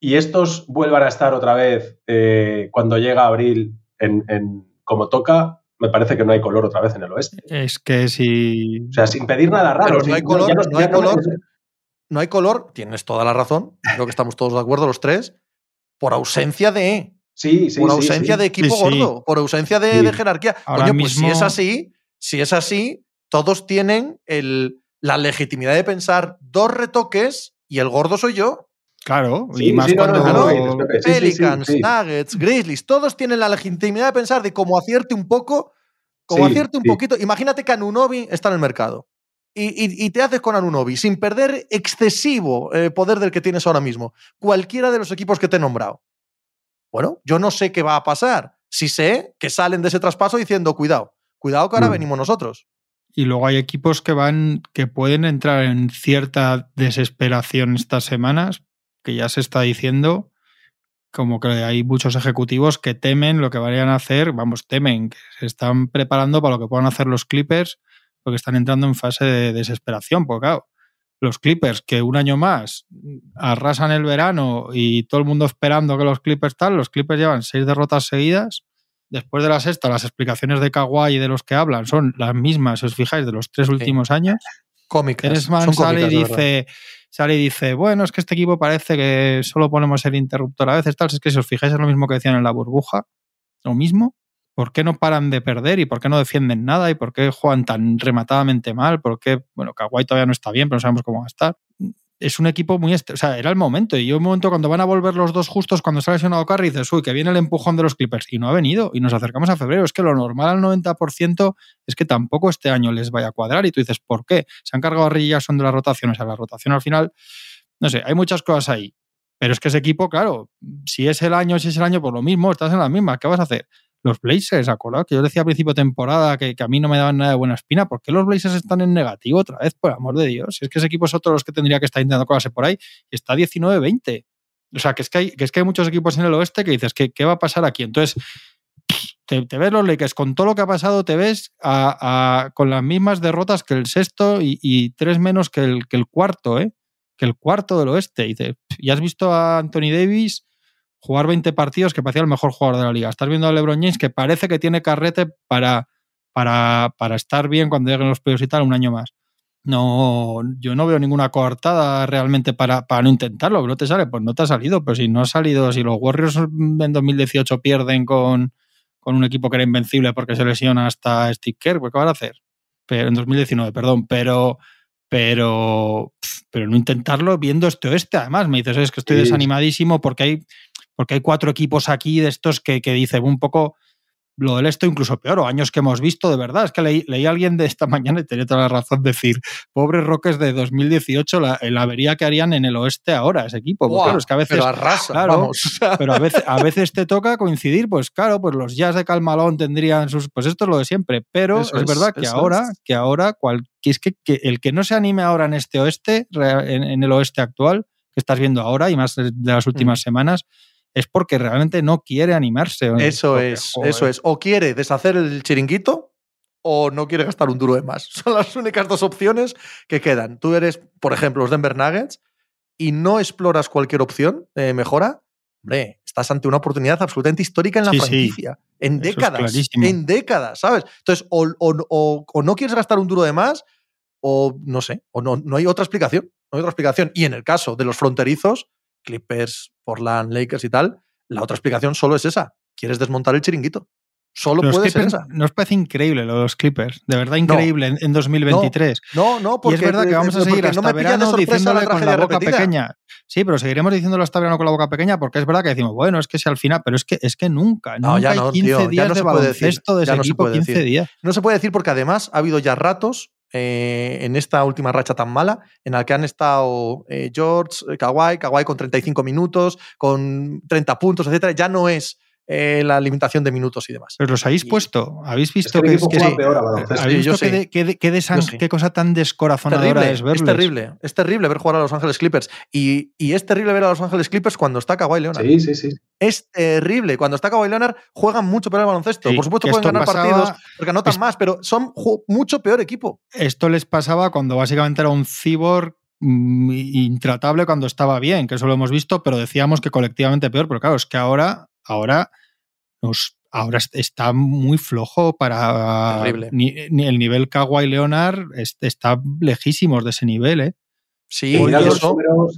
y estos vuelvan a estar otra vez eh, cuando llega abril en, como toca, me parece que no hay color otra vez en el oeste. Es que si. O sea, sin pedir nada raro. no hay color, no, hay color. No hay color, tienes toda la razón. Creo que estamos todos de acuerdo los tres. Por ausencia de. Sí, sí. Por ausencia de equipo gordo. Por ausencia de, jerarquía. Coño, pues si es así, si es así, todos tienen el, la legitimidad de pensar dos retoques y el gordo soy yo. Claro, y más cuando Pelicans, Nuggets, Grizzlies, todos tienen la legitimidad de pensar de cómo acierte un poco, como acierte un poquito. Imagínate que Anunobi está en el mercado y, te haces con Anunobi sin perder excesivo eh, poder del que tienes ahora mismo. Cualquiera de los equipos que te he nombrado. Bueno, yo no sé qué va a pasar. Si sé que salen de ese traspaso diciendo, cuidado, cuidado que ahora mm. venimos nosotros. Y luego hay equipos que van, que pueden entrar en cierta desesperación estas semanas que ya se está diciendo como que hay muchos ejecutivos que temen lo que vayan a hacer, vamos, temen, que se están preparando para lo que puedan hacer los Clippers, porque están entrando en fase de desesperación, porque claro, los Clippers que un año más arrasan el verano y todo el mundo esperando que los Clippers tal, los Clippers llevan seis derrotas seguidas. Después de la sexta, las explicaciones de Kawhi de los que hablan son las mismas, si os fijáis, de los tres últimos años. Cómicas. Son sale y dice, sale y dice, bueno, es que este equipo parece que solo ponemos el interruptor a veces, tal. Es que si os fijáis es lo mismo que decían en la burbuja, lo mismo. ¿Por qué no paran de perder y por qué no defienden nada y por qué juegan tan rematadamente mal? ¿Por qué, bueno, Kawhi todavía no está bien, pero no sabemos cómo va a estar? Es un equipo muy. O sea, era el momento. Y yo, un momento, cuando van a volver los dos justos, cuando ha lesionado Carry, dices, uy, que viene el empujón de los Clippers. Y no ha venido. Y nos acercamos a febrero. Es que lo normal al 90% es que tampoco este año les vaya a cuadrar. Y tú dices, ¿por qué? Se han cargado a Ricky Jackson de las rotaciones. A la rotación al final, no sé, hay muchas cosas ahí. Pero es que ese equipo, claro, si es el año, si es el año, por pues lo mismo, estás en la misma. ¿Qué vas a hacer? Los Blazers, acordado que yo decía a principio de temporada que, a mí no me daban nada de buena espina. ¿Por qué los Blazers están en negativo otra vez? Por amor de Dios. Es que ese equipo es otro de los que tendría que estar intentando colarse por ahí está 19-20. O sea, que es que, hay, que es que hay muchos equipos en el oeste que dices, ¿qué, qué va a pasar aquí? Entonces, te, ves los Lakers, con todo lo que ha pasado, te ves con las mismas derrotas que el sexto y, tres menos que el, cuarto, ¿eh? Que el cuarto del oeste. Y, y has visto a Anthony Davis jugar 20 partidos que parecía el mejor jugador de la liga. Estás viendo a LeBron James que parece que tiene carrete para, para, para estar bien cuando lleguen los playoffs y tal un año más. No, yo no veo ninguna coartada realmente para, para no intentarlo. ¿No te sale? Pues no te ha salido. Pero si no ha salido, si los Warriors en 2018 pierden con, con un equipo que era invencible porque se lesiona hasta Steve Kerr, pues ¿qué van a hacer? Pero en 2019, perdón. Pero, pero, pero no intentarlo viendo este oeste. Además, me dices, es que estoy desanimadísimo porque hay porque hay cuatro equipos aquí de estos que, que dicen un poco lo del esto incluso peor, o años que hemos visto, de verdad. Es que leí, leí a alguien de esta mañana y tenía toda la razón de decir, pobres Roques de 2018, la, la, avería que harían en el oeste ahora, ese equipo. claro, es que a veces, pero arrasa, claro, pero a veces, a veces te toca coincidir, pues claro, pues los Jazz de Calmalón tendrían sus, pues esto es lo de siempre, pero es, verdad que ahora, que ahora, cual, es que, el que no se anime ahora en este oeste, en, en, el oeste actual, que estás viendo ahora y más de las últimas mm. semanas, es porque realmente no quiere animarse. Eso es, eso es. O quiere deshacer el chiringuito o no quiere gastar un duro de más. Son las únicas dos opciones que quedan. Tú eres, por ejemplo, los Denver Nuggets y no exploras cualquier opción de mejora. Hombre, estás ante una oportunidad absolutamente histórica en la franquicia. En décadas. En décadas, ¿sabes? Entonces, o, o, no quieres gastar un duro de más, o no sé, o no, no hay otra explicación. No hay otra explicación. Y en el caso de los fronterizos, Clippers, Portland, Lakers y tal, la otra explicación solo es esa. Quieres desmontar el chiringuito. Solo Los puede ser esa. Nos parece increíble lo de los Clippers. De verdad increíble en, en 2023. No, no, y porque es verdad que vamos a seguir porque hasta no verano diciéndole la con la boca repetida. pequeña. Sí, pero seguiremos diciéndolo hasta verano con la boca pequeña porque es verdad que decimos, bueno, es que si al final, pero es que es que nunca, No, nunca ya hay no, 15 tío, ya días no de se puede decir, baloncesto de ya ese no se equipo, puede 15 decir. días. No se puede decir porque además ha habido ya ratos eh, en esta última racha tan mala en la que han estado eh, George, eh, Kawhi, Kawhi con 35 minutos, con 30 puntos, etcétera. Ya no es eh, la limitación de minutos y demás. Pero los habéis Y- puesto, habéis Es visto que que, el es que qué, cosa tan descorazonadora Terrible, es verles. es terrible, es terrible ver jugar a Los Ángeles Clippers. Y, y es terrible ver a LosÁngeles Clippers cuando está Kawhi Leonard. Sí, sí, sí. Es terrible. Cuando está Kawhi Leonard, juegan mucho peor al baloncesto. Sí, Por supuesto, pueden ganar pasaba- partidos porque anotan es- más, pero son mucho peor equipo. Esto les pasaba cuando básicamente era un cyborg mm, intratable cuando estaba bien, que eso lo hemos visto, pero decíamos que colectivamente peor, pero claro, es que ahora, ahora nos ahora est- está muy flojo para Terrible. ni, ni el nivel Kawhi Leonard es- está lejísimos de ese nivel, ¿eh? Sí,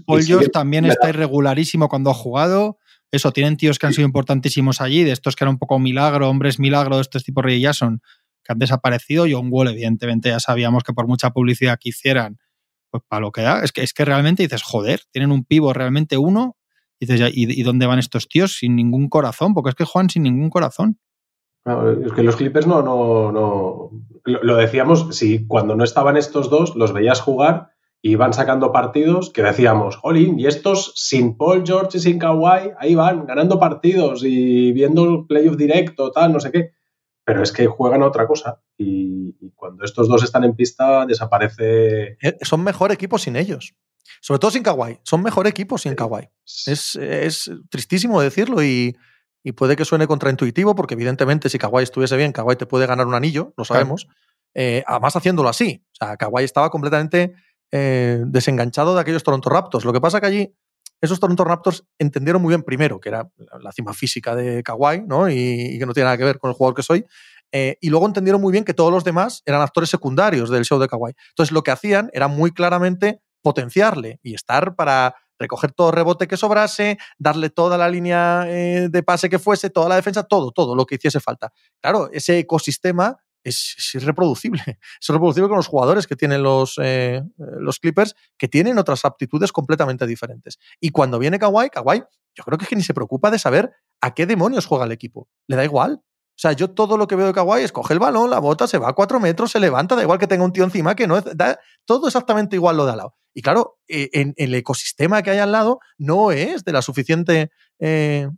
Paul George también está irregularísimo cuando ha jugado. Eso, tienen tíos que han sido importantísimos allí, de estos que eran un poco milagro, hombres milagro, de estos tipo Ray Jason, que han desaparecido. John Wall, evidentemente, ya sabíamos que por mucha publicidad que hicieran, pues para lo que da, es que, es que realmente dices, joder, tienen un pivo realmente uno, y dices, ya, ¿y, y dónde van estos tíos? Sin ningún corazón, porque es que juegan sin ningún corazón. Claro, es que los Clippers no, no, no. Lo, lo decíamos, si cuando no estaban estos dos, los veías jugar y iban sacando partidos que decíamos, jolín, y estos sin Paul George y sin Kawhi, ahí van, ganando partidos y viendo el playoff directo, tal, no sé qué. Pero es que juegan a otra cosa. Y, y cuando estos dos están en pista, desaparece. eh, son mejor equipo sin ellos. Sobre todo sin Kawhi. Son mejor equipo sin Kawhi. Es, es tristísimo decirlo y, y puede que suene contraintuitivo porque evidentemente si Kawhi estuviese bien, Kawhi te puede ganar un anillo, lo sabemos. Eh, además haciéndolo así. O sea, Kawhi estaba completamente eh, desenganchado de aquellos Toronto Raptors. Lo que pasa que allí esos Toronto Raptors entendieron muy bien primero que era la cima física de Kawhi, ¿no? Y, y que no tiene nada que ver con el jugador que soy. Eh, y luego entendieron muy bien que todos los demás eran actores secundarios del show de Kawhi. Entonces lo que hacían era muy claramente potenciarle y estar para recoger todo rebote que sobrase, darle toda la línea eh, de pase que fuese, toda la defensa, todo, todo lo que hiciese falta. Claro, ese ecosistema es, es irreproducible. Es irreproducible con los jugadores que tienen los, eh, los Clippers, que tienen otras aptitudes completamente diferentes. Y cuando viene Kawhi, Kawhi, yo creo que, es que ni se preocupa de saber a qué demonios juega el equipo. Le da igual. O sea, yo todo lo que veo de Kawhi es coge el balón, la bota, se va a cuatro metros, se levanta, da igual que tenga un tío encima, que no da todo exactamente igual lo de al lado. Y claro, eh, en, el ecosistema que hay al lado no es de la suficiente eh,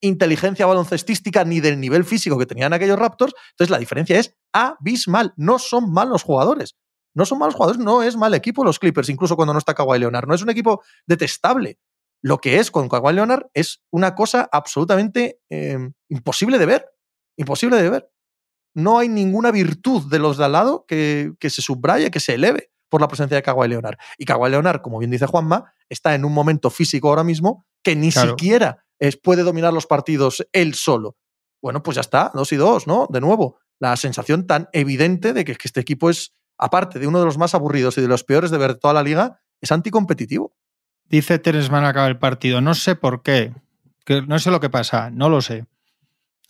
inteligencia baloncestística ni del nivel físico que tenían aquellos Raptors. Entonces la diferencia es abismal. No son malos jugadores. No son malos jugadores, no es mal equipo los Clippers, incluso cuando no está Kawhi Leonard. No es un equipo detestable. Lo que es con Kawhi Leonard es una cosa absolutamente eh, imposible de ver. Imposible de ver. No hay ninguna virtud de los de al lado que se subraye, que se eleve por la presencia de Kawhi Leonard. Y Kawhi Leonard, como bien dice Juanma, está en un momento físico ahora mismo que ni Claro. siquiera es, puede dominar los partidos él solo. Bueno, pues ya está, dos y dos, ¿no? De nuevo, la sensación tan evidente de que, que este equipo es, aparte de uno de los más aburridos y de los peores de ver toda la liga, es anticompetitivo. Dice Teres Mann acaba el partido. No sé por qué. Que no sé lo que pasa. No lo sé.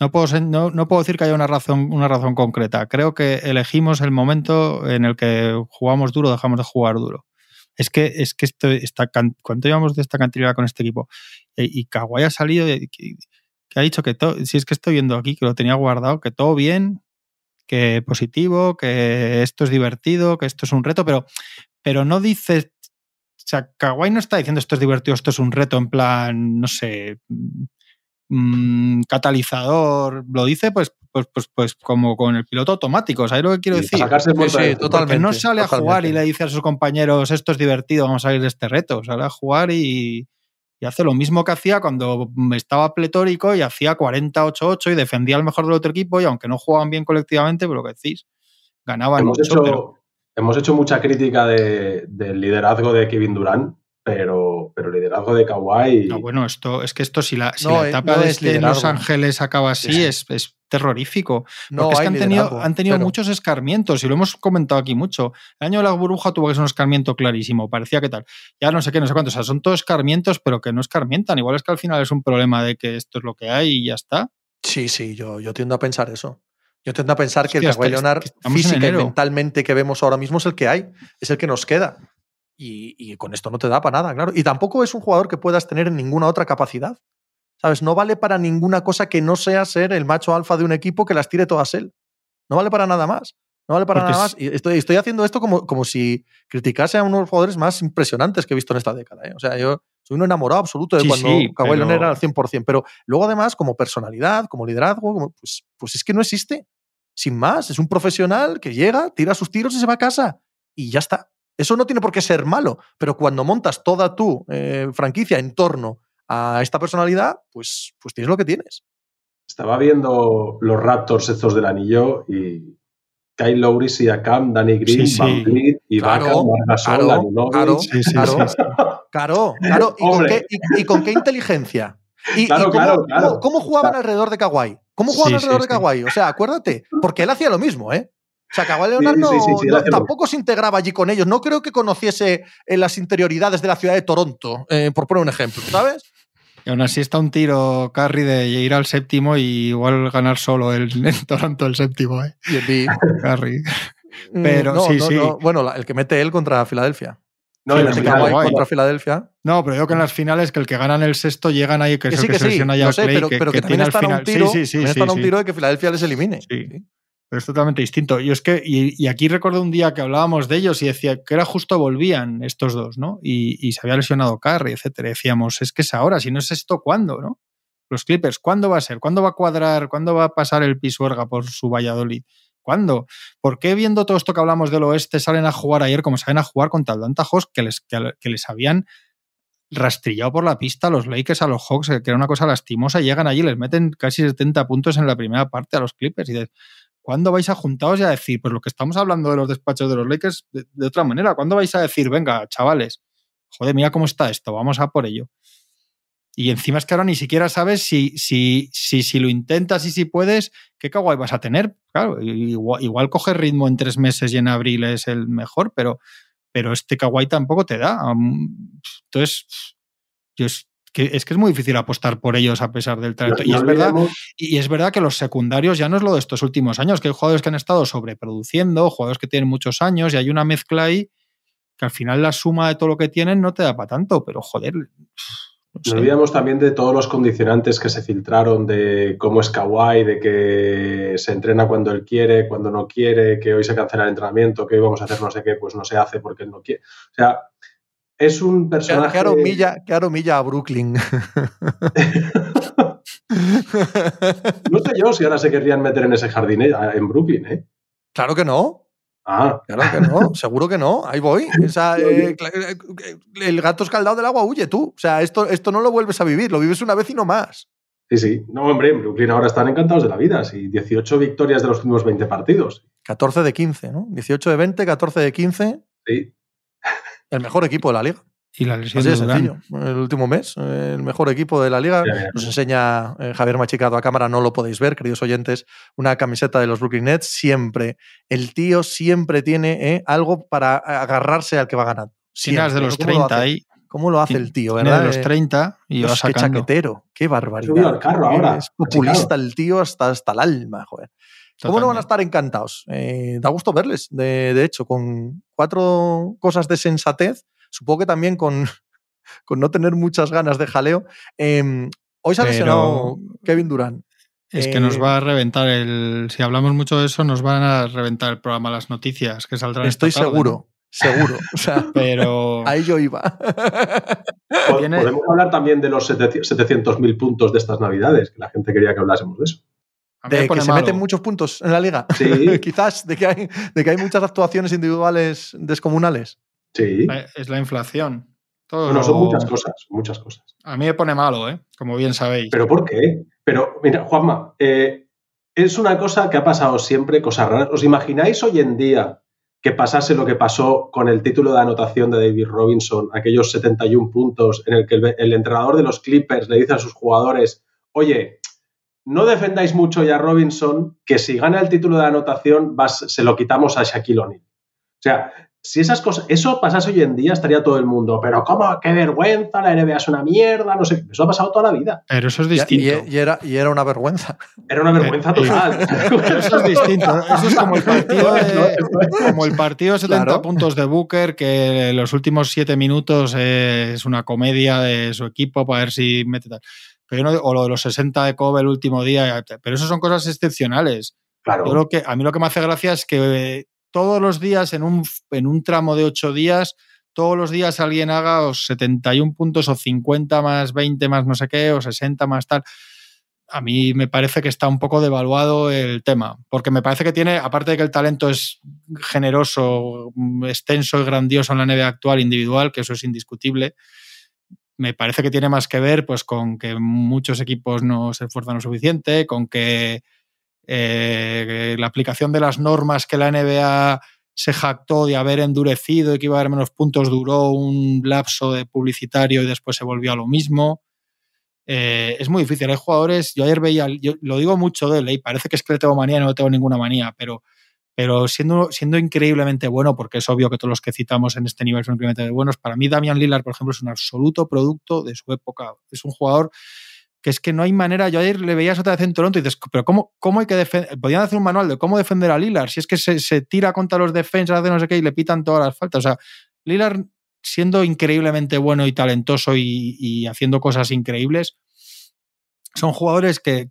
No puedo, no, no puedo decir que haya una razón, una razón concreta. Creo que elegimos el momento en el que jugamos duro, dejamos de jugar duro. Es que, es que esto, esta, ¿cuánto llevamos de esta cantidad con este equipo? Y, y Kawhi ha salido y que, que ha dicho que todo, si es que estoy viendo aquí, que lo tenía guardado, que todo bien, que positivo, que esto es divertido, que esto es un reto, pero, pero no dice o sea, Kawhi no está diciendo esto es divertido, esto es un reto en plan, no sé, mm, catalizador. Lo dice pues, pues, pues, pues como con el piloto automático, ¿sabes lo que quiero Y decir? sacarse Sí, muerto sí, de- total. Porque no totalmente, sale a jugar y totalmente. le dice a sus compañeros esto es divertido, vamos a salir de este reto. Sale a jugar y, y hace lo mismo que hacía cuando estaba pletórico y hacía 48-8 y defendía al mejor del otro equipo y aunque no jugaban bien colectivamente, pero lo que decís, ganaban Hemos mucho, hecho, pero hemos hecho mucha crítica de- del liderazgo de Kevin Durant, pero, pero el liderazgo de Kawhi. No, bueno, esto es que esto, si la, si No, la eh, etapa no de es este Los. Ángeles acaba así, Sí. es, es terrorífico. No Porque es que han tenido, han tenido muchos escarmientos y lo hemos comentado aquí mucho. El año de la burbuja tuvo que ser un escarmiento clarísimo, parecía que tal. Ya no sé qué, no sé cuántos. O sea, son todos escarmientos, pero que no escarmientan. Igual es que al final es un problema de que esto es lo que hay y ya está. Sí, sí, yo, yo tiendo a pensar eso. Yo tiendo a pensar que el Kawhi Leonard física y mentalmente que vemos ahora mismo es el que hay, es el que nos queda. Y, y con esto no te da para nada, claro. Y tampoco es un jugador que puedas tener en ninguna otra capacidad. ¿Sabes? No vale para ninguna cosa que no sea ser el macho alfa de un equipo que las tire todas él. No vale para nada más. No vale para Porque nada más. Y estoy, estoy haciendo esto como, como si criticase a uno de los jugadores más impresionantes que he visto en esta década. ¿eh? O sea, yo soy un enamorado absoluto de Sí, cuando sí, Kawhi pero- era al 100%. Pero luego, además, como personalidad, como liderazgo, como- pues, pues es que no existe. Sin más, es un profesional que llega, tira sus tiros y se va a casa. Y ya está. Eso no tiene por qué ser malo, pero cuando montas toda tu eh, franquicia en torno a esta personalidad, pues, pues tienes lo que tienes. Estaba viendo los Raptors estos del anillo y Kyle Lowry, Siakam, Danny Green, Sí, sí. Van Vliet, Ibaka, Claro, Marc Gasol, claro, claro. Sí, sí, Claro. sí, sí. Claro, claro. ¿Y, con qué, y- y con qué inteligencia? ¿Y, cómo, claro, claro. cómo- cómo jugaban alrededor de Kawhi? ¿Cómo jugaban Sí, alrededor sí, de sí. Kawhi? O sea, acuérdate, porque él hacía lo mismo, ¿eh? O sea, Kawhi Leonard Sí, no, sí, sí, no- tampoco se integraba allí con ellos. No creo que conociese eh, las interioridades de la ciudad de Toronto, eh, por poner un ejemplo, ¿sabes? Y aún así está un tiro, Carry, de ir al séptimo y igual ganar solo el, en Toronto el séptimo, ¿eh? Y. Mm, Pero no, sí, no, sí. no. Bueno, el que mete él contra Filadelfia. No, Sí, en Kawhi guay. contra Filadelfia. No, pero digo que en las finales que el que gana en el sexto llegan ahí, que es Que el sí, que, que sí, selecciona ya a sé, Clay, pero, que, pero que, que también están a un tiro, sí, sí, sí, también sí, están a un sí. tiro de que Filadelfia les elimine. Sí. Pero es totalmente distinto. Yo es que, y, y aquí recuerdo un día que hablábamos de ellos y decía que era justo volvían estos dos, ¿no? Y, y se había lesionado Carry, etcétera. Decíamos, es que es ahora, si no es esto, ¿cuándo, no? Los Clippers, ¿cuándo va a ser? ¿Cuándo va a cuadrar? ¿Cuándo va a pasar el Pisuerga por su Valladolid? ¿Cuándo? ¿Por qué viendo todo esto que hablamos del oeste salen a jugar ayer como salen a jugar contra Atlanta Hawks que les, que, les habían rastrillado por la pista los Lakers, a los Hawks, que era una cosa lastimosa, y llegan allí y les meten casi 70 puntos en la primera parte a los Clippers y dices, ¿cuándo vais a juntaros y a decir, pues lo que estamos hablando de los despachos de los Lakers de, otra manera? ¿Cuándo vais a decir, venga, chavales, joder, mira cómo está esto, vamos a por ello? Y encima es que ahora ni siquiera sabes si, si, si, si lo intentas y si puedes, ¿qué kawaii vas a tener? Claro, igual, igual coger ritmo en tres meses y en abril es el mejor, pero, pero este kawaii tampoco te da. Entonces, yo que, es que es muy difícil apostar por ellos a pesar del talento. No, y, no es verdad, y es verdad que los secundarios ya no es lo de estos últimos años, que hay jugadores que han estado sobreproduciendo, jugadores que tienen muchos años y hay una mezcla ahí que al final la suma de todo lo que tienen no te da para tanto, pero joder. No Nos olvidamos también de todos los condicionantes que se filtraron de cómo es Kawhi, de que se entrena cuando él quiere, cuando no quiere, que hoy se cancela el entrenamiento, que hoy vamos a hacer no sé qué, pues no se hace porque él no quiere. O sea, es un personaje. Claro, Milla, claro, Milla a Brooklyn. no sé yo si ahora se querrían meter en ese jardín eh, en Brooklyn, ¿eh? Claro que no. Ah, Claro que no, seguro que no. Ahí voy. Esa, eh, el gato escaldado del agua huye tú. O sea, esto, esto no lo vuelves a vivir, lo vives una vez y no más. sí, sí. No, hombre, en Brooklyn ahora están encantados de la vida. Sí, 18 victorias de los últimos 20 partidos. 14 de 15, ¿no? 18 de 20, 14 de 15. Sí. El mejor equipo de la liga. Y la lesión Así de sencillo. El último mes, eh, el mejor equipo de la liga. Nos enseña eh, Javier Machicado a cámara, no lo podéis ver, queridos oyentes, una camiseta de los Brooklyn Nets. Siempre, el tío siempre tiene eh, algo para agarrarse al que va ganando. Siempre. de los ¿Cómo lo 30 hace? ahí. ¿Cómo lo hace el tío, verdad? de los Eh, 30 y va qué sacando. chaquetero, qué barbaridad. al carro ahora, Es populista el tío hasta, hasta el alma, joder. ¿Cómo no van a estar encantados? Eh, da gusto verles, de, de hecho, con cuatro cosas de sensatez, supongo que también con, con no tener muchas ganas de jaleo. Eh, hoy se ha Pero- lesionado Kevin Durant. Es que nos Eh, va a reventar el. Si hablamos mucho de eso, nos van a reventar el programa Las Noticias que saldrán. esta Estoy tarde, seguro, seguro. O sea. Pero. ahí yo iba. Podemos hablar también de los 700.000 puntos de estas navidades, que la gente quería que hablásemos de eso. De que se malo. meten muchos puntos en la liga. Sí. Quizás de que, hay, de que hay muchas actuaciones individuales descomunales. Sí. La- Es la inflación. Todo Bueno, lo- son muchas cosas, muchas cosas. A mí me pone malo, ¿eh? Como bien sabéis. ¿Pero por qué? Pero, mira, Juanma, eh, es una cosa que ha pasado siempre, cosas raras. ¿Os imagináis hoy en día que pasase lo que pasó con el título de anotación de David Robinson, aquellos 71 puntos en el que el, el entrenador de los Clippers le dice a sus jugadores, oye, no defendáis mucho ya a Robinson, que si gana el título de anotación vas- se lo quitamos a Shaquille O'Neal. O sea, si esas cosas, eso pasase hoy en día, estaría todo el mundo, pero ¿cómo? ¡Qué vergüenza! La NBA es una mierda, no sé. Eso ha pasado toda la vida. Pero eso es distinto. Y, era, y era una vergüenza. Era una vergüenza Eh, total. Eso es distinto. Eso es como el partido de, como el partido de 70 Claro. puntos de Booker, que los últimos 7 minutos eh, es una comedia de su equipo para ver si mete tal. No- o lo de los 60 de Kobe el último día. Pero eso son cosas excepcionales. Claro. Yo creo que a mí lo que me hace gracia es que eh, todos los días, en un, en un tramo de 8 días, todos los días alguien haga o 71 puntos o 50 más 20 más no sé qué, o 60 más tal. A mí me parece que está un poco devaluado el tema, porque me parece que tiene, aparte de que el talento es generoso, extenso y grandioso en la NBA actual, individual, que eso es indiscutible, me parece que tiene más que ver pues, con que muchos equipos no se esfuerzan lo suficiente, con que eh, la aplicación de las normas que la NBA se jactó de haber endurecido y que iba a haber menos puntos duró un lapso de publicitario y después se volvió a lo mismo. Eh, es muy difícil. Hay jugadores, yo ayer veía, yo lo digo mucho de él, y parece que es que le tengo manía, no le tengo ninguna manía, pero, pero siendo, siendo increíblemente bueno, porque es obvio que todos los que citamos en este nivel son increíblemente buenos, para mí Damian Lillard, por ejemplo, es un absoluto producto de su época. Es un jugador que es que no hay manera. Yo ayer le veías otra vez en Toronto y dices, pero ¿cómo, cómo hay que defender? Podrían hacer un manual de cómo defender a Lillard. Si es que se, se tira contra los defensas, hace no sé qué y le pitan todas las faltas. O sea, Lillard siendo increíblemente bueno y talentoso y, haciendo cosas increíbles, son jugadores que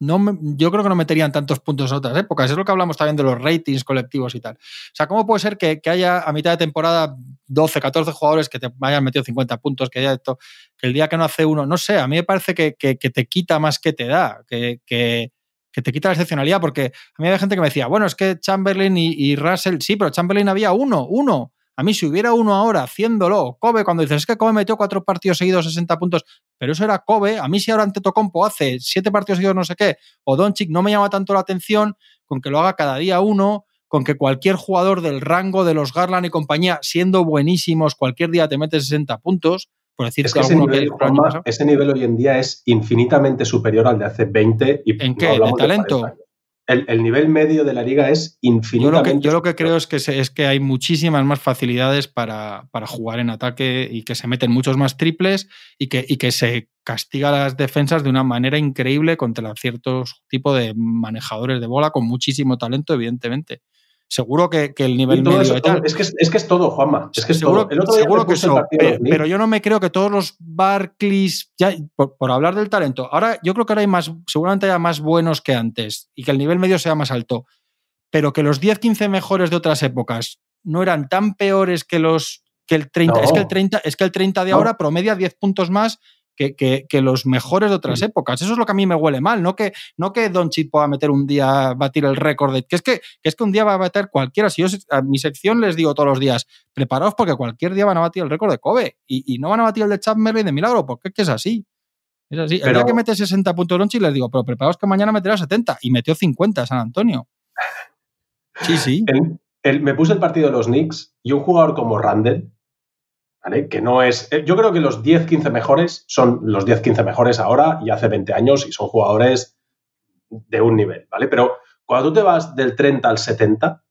no me, yo creo que no meterían tantos puntos en otras épocas. Es lo que hablamos también de los ratings colectivos y tal. O sea, ¿cómo puede ser que, que haya a mitad de temporada 12, 14 jugadores que te hayan metido 50 puntos, que haya esto, que el día que no hace uno, no sé, a mí me parece que, que, te quita más que te da, que, te quita la excepcionalidad, porque a mí había gente que me decía, bueno, es que Chamberlain y Russell, sí, pero Chamberlain había uno, uno. A mí, si hubiera uno ahora haciéndolo, Kobe, cuando dices es que Kobe metió cuatro partidos seguidos, 60 puntos, pero eso era Kobe. A mí, si ahora ante Tocompo hace siete partidos seguidos, no sé qué, o Doncic no me llama tanto la atención con que lo haga cada día uno, con que cualquier jugador del rango de los Garland y compañía, siendo buenísimos, cualquier día te mete 60 puntos. Por decir es que ese nivel, Juanma, ese nivel, hoy en día es infinitamente superior al de hace 20 y ¿En qué? ¿De talento? El, el, nivel medio de la liga es infinitamente. Yo lo que, yo lo que creo es que, se, es que hay muchísimas más facilidades para, para, jugar en ataque y que se meten muchos más triples y que, y que se castiga a las defensas de una manera increíble contra ciertos tipos de manejadores de bola con muchísimo talento, evidentemente. Seguro que, que el nivel medio eso, y tal. Es que es, es que es todo, Juanma. Es que es seguro, todo. El otro seguro que eso. Pero, yo no me creo que todos los Barclays, ya, por, por, hablar del talento, ahora yo creo que ahora hay más, seguramente haya más buenos que antes y que el nivel medio sea más alto. Pero que los 10-15 mejores de otras épocas no eran tan peores que los que el 30. No. Es, que el 30 es que el 30 de no. ahora promedia 10 puntos más que, que, que, los mejores de otras épocas. Eso es lo que a mí me huele mal, no que, no que Don Chip pueda meter un día, batir el récord, de, que, es que, que es que un día va a bater cualquiera. Si yo a mi sección les digo todos los días, preparaos porque cualquier día van a batir el récord de Kobe y, y, no van a batir el de Chamberlain de milagro, porque es que es así. Es así. Pero, el día que mete 60 puntos Don Chip les digo, pero preparaos que mañana meterá 70 y metió 50 San Antonio. Sí, sí. El, el, me puse el partido de los Knicks y un jugador como Randall, ¿vale? Que no es. eh, Yo creo que los 10-15 mejores son los 10-15 mejores ahora y hace 20 años y son jugadores de un nivel, ¿vale? Pero cuando tú te vas del 30 al 70,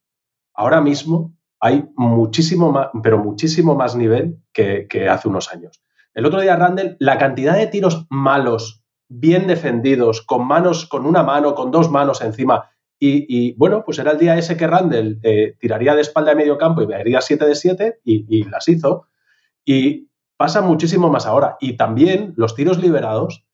ahora mismo hay muchísimo más, pero muchísimo más nivel que, que hace unos años. El otro día, Randall, la cantidad de tiros malos, bien defendidos, con manos, con una mano, con dos manos encima, y, y, bueno, pues era el día ese que Randall eh, tiraría de espalda de medio campo y me haría 7 de 7 y, y, las hizo. Y pasa muchísimo más ahora. Y también los tiros liberados.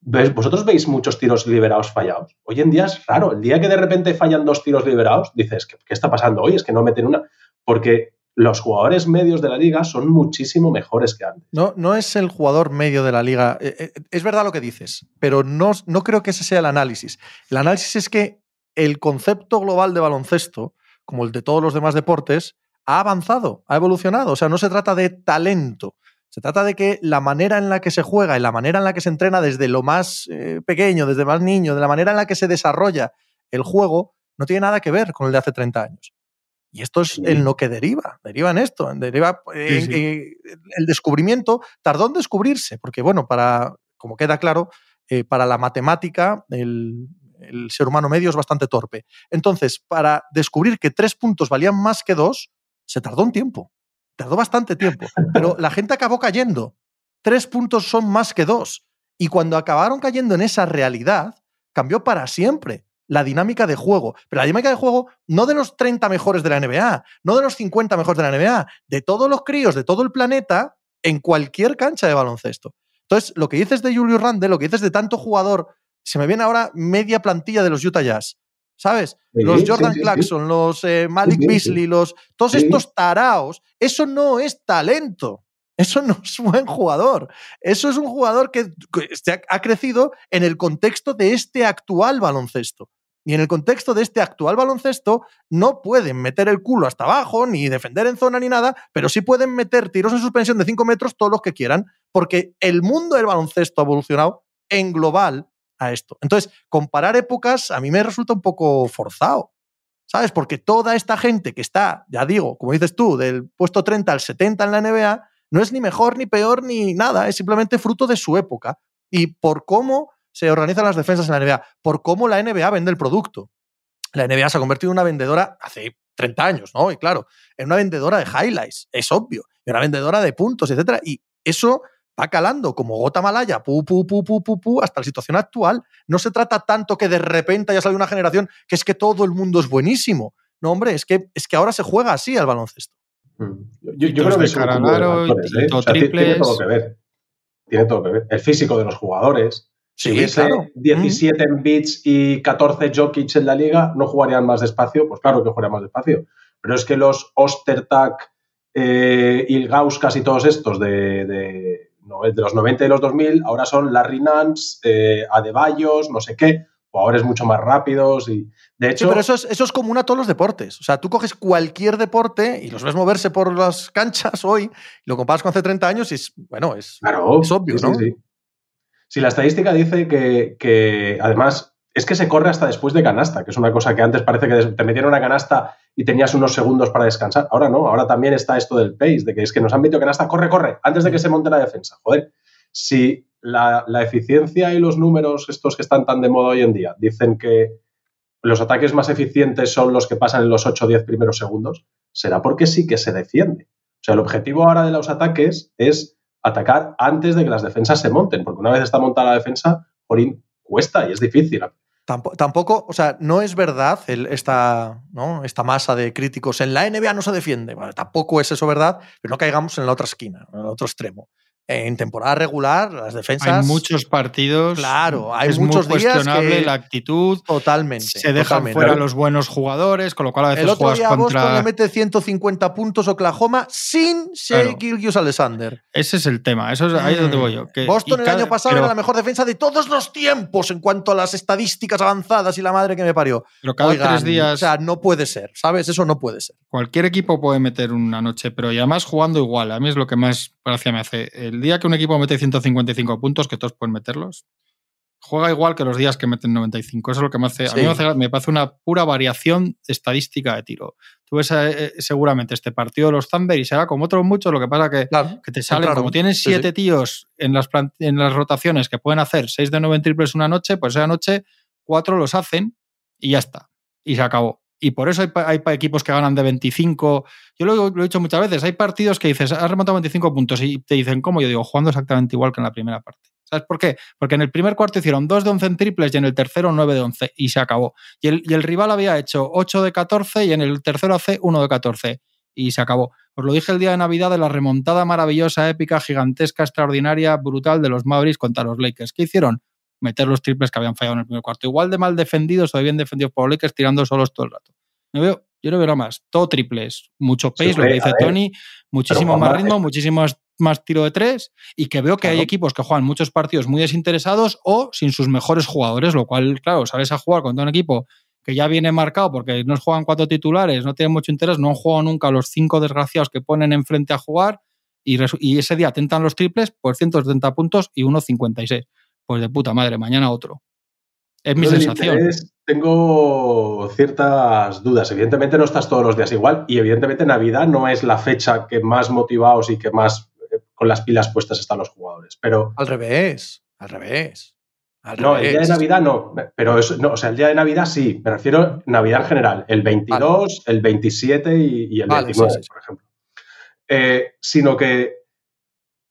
¿ves? Vosotros veis muchos tiros liberados fallados. Hoy en día es raro. El día que de repente fallan dos tiros liberados, dices, ¿qué, qué está pasando hoy? Es que no meten una. Porque los jugadores medios de la liga son muchísimo mejores que antes. No, no es el jugador medio de la liga. Eh, Es verdad lo que dices, pero no, no creo que ese sea el análisis. El análisis es que el concepto global de baloncesto, como el de todos los demás deportes, ha avanzado, ha evolucionado. O sea, no se trata de talento. Se trata de que la manera en la que se juega y la manera en la que se entrena desde lo más eh, pequeño, desde más niño, de la manera en la que se desarrolla el juego, no tiene nada que ver con el de hace 30 años. Y esto es sí. en lo que deriva, deriva en esto, deriva sí, sí. Eh, el descubrimiento tardó en descubrirse, porque bueno, para, como queda claro, eh, para la matemática el, el, ser humano medio es bastante torpe. Entonces, para descubrir que tres puntos valían más que dos, Se tardó un tiempo. Tardó bastante tiempo. Pero la gente acabó cayendo. Tres puntos son más que dos. Y cuando acabaron cayendo en esa realidad, cambió para siempre la dinámica de juego. Pero la dinámica de juego no de los 30 mejores de la NBA, no de los 50 mejores de la NBA, de todos los críos de todo el planeta en cualquier cancha de baloncesto. Entonces, lo que dices de Julius Randle, lo que dices de tanto jugador, se me viene ahora media plantilla de los Utah Jazz. ¿Sabes? los Jordan Clarkson, los eh, Malik Beasley, los, todos estos taraos, eso no es talento. Eso no es un buen jugador. Eso es un jugador que, ha crecido en el contexto de este actual baloncesto. Y en el contexto de este actual baloncesto, no pueden meter el culo hasta abajo, ni defender en zona, ni nada, pero sí pueden meter tiros en suspensión de 5 metros todos los que quieran, porque el mundo del baloncesto ha evolucionado en global a esto. Entonces, comparar épocas a mí me resulta un poco forzado, ¿sabes? Porque toda esta gente que está, ya digo, como dices tú, del puesto 30 al 70 en la NBA, no es ni mejor, ni peor, ni nada, es simplemente fruto de su época. Y por cómo se organizan las defensas en la NBA, por cómo la NBA vende el producto. La NBA se ha convertido en una vendedora hace 30 años, ¿no? Y claro, en una vendedora de highlights, es obvio, en una vendedora de puntos, etcétera. Y eso va calando como gota malaya, pu, pu, pu, pu, pu, pu, hasta la situación actual. No se trata tanto que de repente haya salido una generación que es que todo el mundo es buenísimo. No, hombre, es que, es que ahora se juega así al baloncesto. Mm. Yo, creo que es un ¿eh? tiene todo que ver. Tiene todo que ver. El físico de los jugadores, si hubiese 17 en bits y 14 Jokic en la liga, ¿no jugarían más despacio? Pues claro que jugarían más despacio. Pero es que los Ostertag, eh, Ilgauskas y todos estos de, de, los 90 y los 2000 ahora son Larry Nance, eh, Adebayos, no sé qué, jugadores mucho más rápidos y de hecho... pero eso es, eso es común a todos los deportes. O sea, tú coges cualquier deporte y los ves moverse por las canchas hoy, lo comparas con hace 30 años y es, bueno, es, es obvio, ¿no? Sí, si la estadística dice que, además es que se corre hasta después de canasta, que es una cosa que antes parece que te metieron una canasta y tenías unos segundos para descansar. Ahora no, ahora también está esto del pace, de que es que nos han metido canasta, corre, corre, antes de que se monte la defensa. Joder, si la, eficiencia y los números, estos que están tan de moda hoy en día, dicen que los ataques más eficientes son los que pasan en los 8 o 10 primeros segundos, será porque sí que se defiende. O sea, el objetivo ahora de los ataques es atacar antes de que las defensas se monten, porque una vez está montada la defensa, Jorín, cuesta y es difícil. Tampoco, o sea, no es verdad esta, ¿no? esta masa de críticos. En la NBA no se defiende. tampoco es eso verdad, pero no caigamos en la otra esquina, en el otro extremo en temporada regular, las defensas. Hay muchos partidos. Claro, hay es muchos muy cuestionable la actitud. Totalmente. Se dejan fuera los buenos jugadores, con lo cual a veces El otro día contra... Boston le mete 150 puntos Oklahoma sin Shea claro. Alexander. Ese es el tema, eso es ahí es donde voy yo. Boston el año pasado era la mejor defensa de todos los tiempos en cuanto a las estadísticas avanzadas y la madre que me parió. Pero cada tres días. O sea, no puede ser, ¿sabes? Eso no puede ser. Cualquier equipo puede meter una noche, pero y además jugando igual. A mí es lo que más gracia me hace. El día que un equipo mete 155 puntos, que todos pueden meterlos, juega igual que los días que meten 95. Eso es lo que me hace. A mí me, parece una pura variación estadística de tiro. Tú ves eh, eh, seguramente este partido de los Thunder y será como otros muchos, lo que pasa que, que te salen, como tienes siete tíos en las, en las rotaciones que pueden hacer 6 de 9 triples una noche, pues esa noche cuatro los hacen y ya está. Y se acabó. Y por eso hay, equipos que ganan de 25. Yo lo, he dicho muchas veces. Hay partidos que dices, has remontado 25 puntos y te dicen, ¿cómo? Yo digo, jugando exactamente igual que en la primera parte. ¿Sabes por qué? Porque en el primer cuarto hicieron 2 de 11 en triples y en el tercero 9 de 11 y se acabó. Y el, y el rival había hecho 8 de 14 y en el tercero hace 1 de 14 y se acabó. Os lo dije el día de Navidad de la remontada maravillosa, épica, gigantesca, extraordinaria, brutal de los Mavericks contra los Lakers. ¿Qué hicieron? Meter los triples que habían fallado en el primer cuarto. Igual de mal defendidos o de bien defendidos por Lakers tirando solos todo el rato. No veo, yo no veo nada más. Todo triples, mucho pace, lo que dice Tony, muchísimo más ritmo, muchísimo más, tiro de tres y que veo que hay equipos que juegan muchos partidos muy desinteresados o sin sus mejores jugadores, lo cual, claro, sales a jugar contra un equipo que ya viene marcado porque no juegan cuatro titulares, no tienen mucho interés, no han jugado nunca los cinco desgraciados que ponen enfrente a jugar y, ese día tentan los triples por 170 puntos y 1.56 pues de puta madre, mañana otro. Es mi sensación. tengo ciertas dudas. Evidentemente no estás todos los días igual y evidentemente Navidad no es la fecha que más motivados y que más eh, con las pilas puestas están los jugadores. Pero al revés, al revés. no, el día de Navidad no, pero eso, no, o sea, el día de Navidad sí, me refiero a Navidad en general, el 22, el 27 y, el 29, por ejemplo. Eh, sino que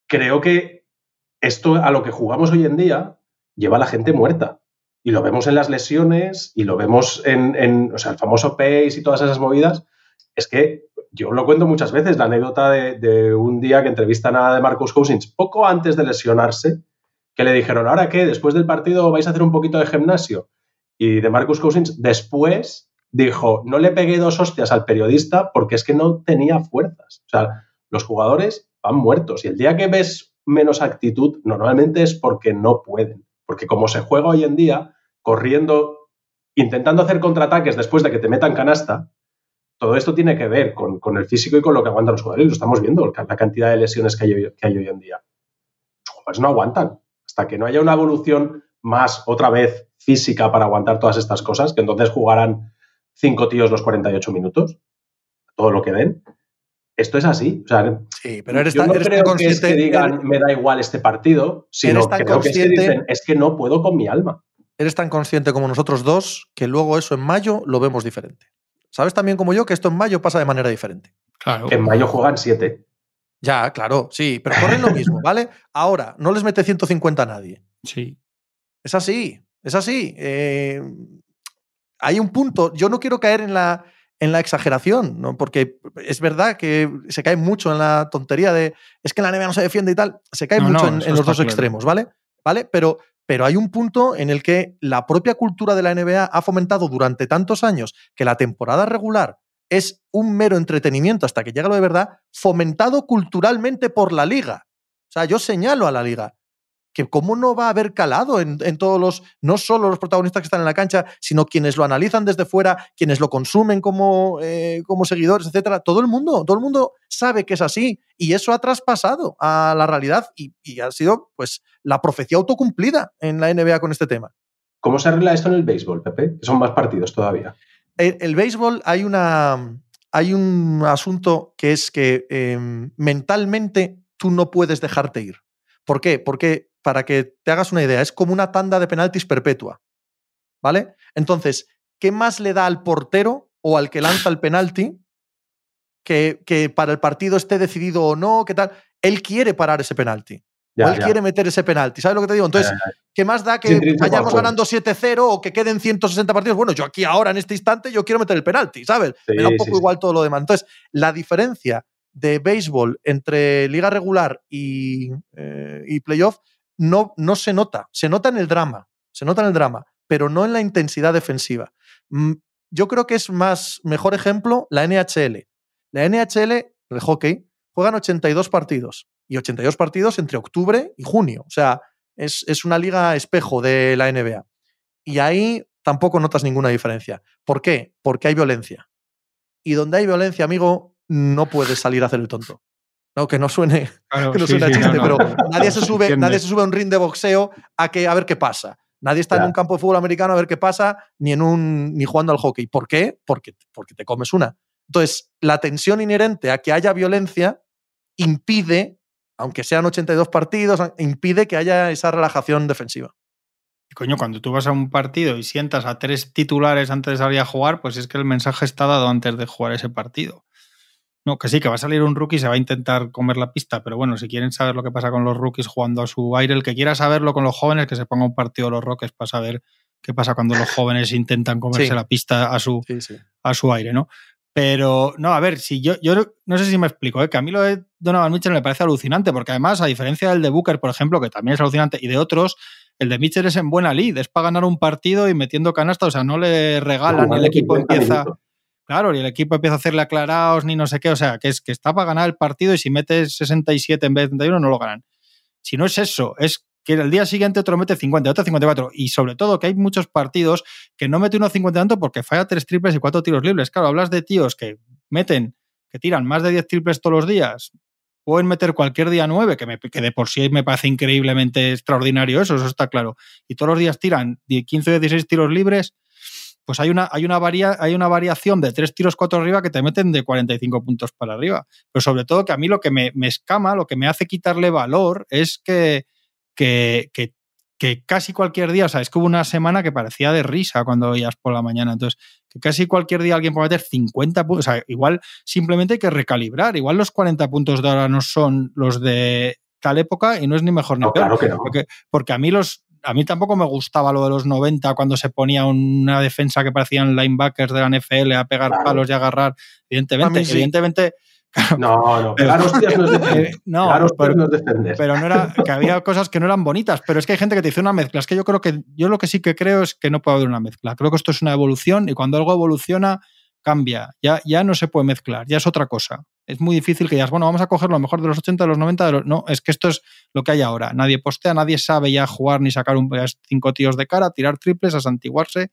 creo que esto a lo que jugamos hoy en día lleva a la gente muerta. Y lo vemos en las lesiones y lo vemos en, el famoso pace y todas esas movidas. Es que yo lo cuento muchas veces, la anécdota de, un día que entrevistan a Marcus Cousins poco antes de lesionarse, que le dijeron, ¿ahora qué? Después del partido vais a hacer un poquito de gimnasio. Y de Marcus Cousins después dijo, no le pegué dos hostias al periodista porque es que no tenía fuerzas. O sea, los jugadores van muertos y el día que ves menos actitud, normalmente es porque no pueden. Porque como se juega hoy en día, corriendo, intentando hacer contraataques después de que te metan canasta, todo esto tiene que ver con, el físico y con lo que aguantan los jugadores. Lo estamos viendo, la cantidad de lesiones que hay, que hay hoy en día. Los jugadores no aguantan. Hasta que no haya una evolución más, otra vez, física para aguantar todas estas cosas, que entonces jugarán cinco tíos los 48 minutos, todo lo que den. Esto es así. O sea, sí, pero eres yo no creo que es que digan, me da igual este partido, sino creo que, es que dicen, es que no puedo con mi alma eres tan consciente como nosotros dos que luego eso en mayo lo vemos diferente. Sabes también como yo que esto en mayo pasa de manera diferente. Claro. En mayo juegan siete. Ya, claro, sí, pero corren lo mismo, ¿vale? Ahora, no les mete 150 a nadie. Sí. Es así, es así. Eh, hay un punto, yo no quiero caer en la, en la exageración, ¿no? porque es verdad que se cae mucho en la tontería de es que la NBA no se defiende y tal, se cae mucho en, los dos extremos, ¿vale? ¿Vale? Pero pero hay un punto en el que la propia cultura de la NBA ha fomentado durante tantos años que la temporada regular es un mero entretenimiento hasta que llega lo de verdad, fomentado culturalmente por la liga. O sea, yo señalo a la liga que cómo no va a haber calado en, todos los, no solo los protagonistas que están en la cancha, sino quienes lo analizan desde fuera, quienes lo consumen como, eh, como seguidores, etcétera. Todo el mundo, todo el mundo sabe que es así y eso ha traspasado a la realidad y, ha sido pues la profecía autocumplida en la NBA con este tema. ¿Cómo se arregla esto en el béisbol, Pepe? Que son más partidos todavía. El, el béisbol hay una hay un asunto que es que em, mentalmente tú no puedes dejarte ir. ¿Por qué? Porque para que te hagas una idea, es como una tanda de penaltis perpetua. ¿Vale? Entonces, ¿qué más le da al portero o al que lanza el penalti que, que para el partido esté decidido o no? ¿Qué tal? Él quiere parar ese penalti. o él quiere meter ese penalti. ¿Sabes lo que te digo? Entonces, ¿qué más da que vayamos ganando 7-0 o que queden 160 partidos? Bueno, yo aquí ahora, en este instante, yo quiero meter el penalti, ¿sabes? Me da un poco igual todo lo demás. Entonces, la diferencia de béisbol entre liga regular y, eh, y playoff no, no se nota. Se nota en el drama, se nota en el drama, pero no en la intensidad defensiva. Mm, yo creo que es más, mejor ejemplo, la NHL. La NHL, el hockey, juegan 82 partidos y 82 partidos entre octubre y junio. O sea, es, es una liga espejo de la NBA. Y ahí tampoco notas ninguna diferencia. ¿Por qué? Porque hay violencia. Y donde hay violencia, amigo, no puedes salir a hacer el tonto. No, que no suene, que no suene chiste, pero nadie se, sube, nadie se sube a un ring de boxeo a, que, a ver qué pasa. Nadie está en un campo de fútbol americano a ver qué pasa, ni, en un, ni jugando al hockey. ¿Por qué? Porque, porque te comes una. Entonces, la tensión inherente a que haya violencia impide, aunque sean 82 partidos, impide que haya esa relajación defensiva. Coño, cuando tú vas a un partido y sientas a tres titulares antes de salir a jugar, pues es que el mensaje está dado antes de jugar ese partido. No, que sí, que va a salir un rookie y se va a intentar comer la pista, pero bueno, si quieren saber lo que pasa con los rookies jugando a su aire, el que quiera saberlo con los jóvenes, que se ponga un partido de los Rockets para saber qué pasa cuando los jóvenes intentan comerse la pista a su, a su aire, ¿no? Pero, no, a ver, si yo, yo no sé si me explico, ¿eh? que a mí lo de Donovan Mitchell me parece alucinante, porque además, a diferencia del de Booker, por ejemplo, que también es alucinante, y de otros, el de Mitchell es en buena lead, es para ganar un partido y metiendo canasta, o sea, no le regalan, el equipo empieza... Claro, y el equipo empieza a hacerle aclarados ni no sé qué. O sea, que es que está para ganar el partido y si metes 67 en vez de 31 no lo ganan. Si no es eso, es que el día siguiente otro mete 50, otro 54. Y sobre todo que hay muchos partidos que no mete uno 50 tanto porque falla tres triples y cuatro tiros libres. Claro, hablas de tíos que meten, que tiran más de 10 triples todos los días. Pueden meter cualquier día nueve, que, me, que de por sí me parece increíblemente extraordinario eso, eso está claro. Y todos los días tiran 15 o 16 tiros libres pues hay una, hay una, hay una variación de tres tiros, cuatro arriba que te meten de 45 puntos para arriba. Pero sobre todo que a mí lo que me, escama, lo que me hace quitarle valor es que, que, que casi cualquier día, o sea, es que hubo una semana que parecía de risa cuando veías por la mañana, entonces, que casi cualquier día alguien puede meter 50 puntos, o sea, igual simplemente hay que recalibrar, igual los 40 puntos de ahora no son los de tal época y no es ni mejor ni peor. porque, porque a mí los, a mí tampoco me gustaba lo de los 90 cuando se ponía una defensa que parecían linebackers de la NFL a pegar palos y agarrar. Evidentemente, evidentemente. no, no, pegar hostias no es defender. No, pero, no, pero no era que había cosas que no eran bonitas, pero es que hay gente que te dice una mezcla. Es que yo creo que yo lo que sí que creo es que no puede haber una mezcla. Creo que esto es una evolución y cuando algo evoluciona cambia. Ya, ya no se puede mezclar, ya es otra cosa. Es muy difícil que digas, bueno, vamos a coger lo mejor de los 80, de los 90, de los... no, es que esto es lo que hay ahora. Nadie postea, nadie sabe ya jugar ni sacar un, cinco tíos de cara, tirar triples, a santiguarse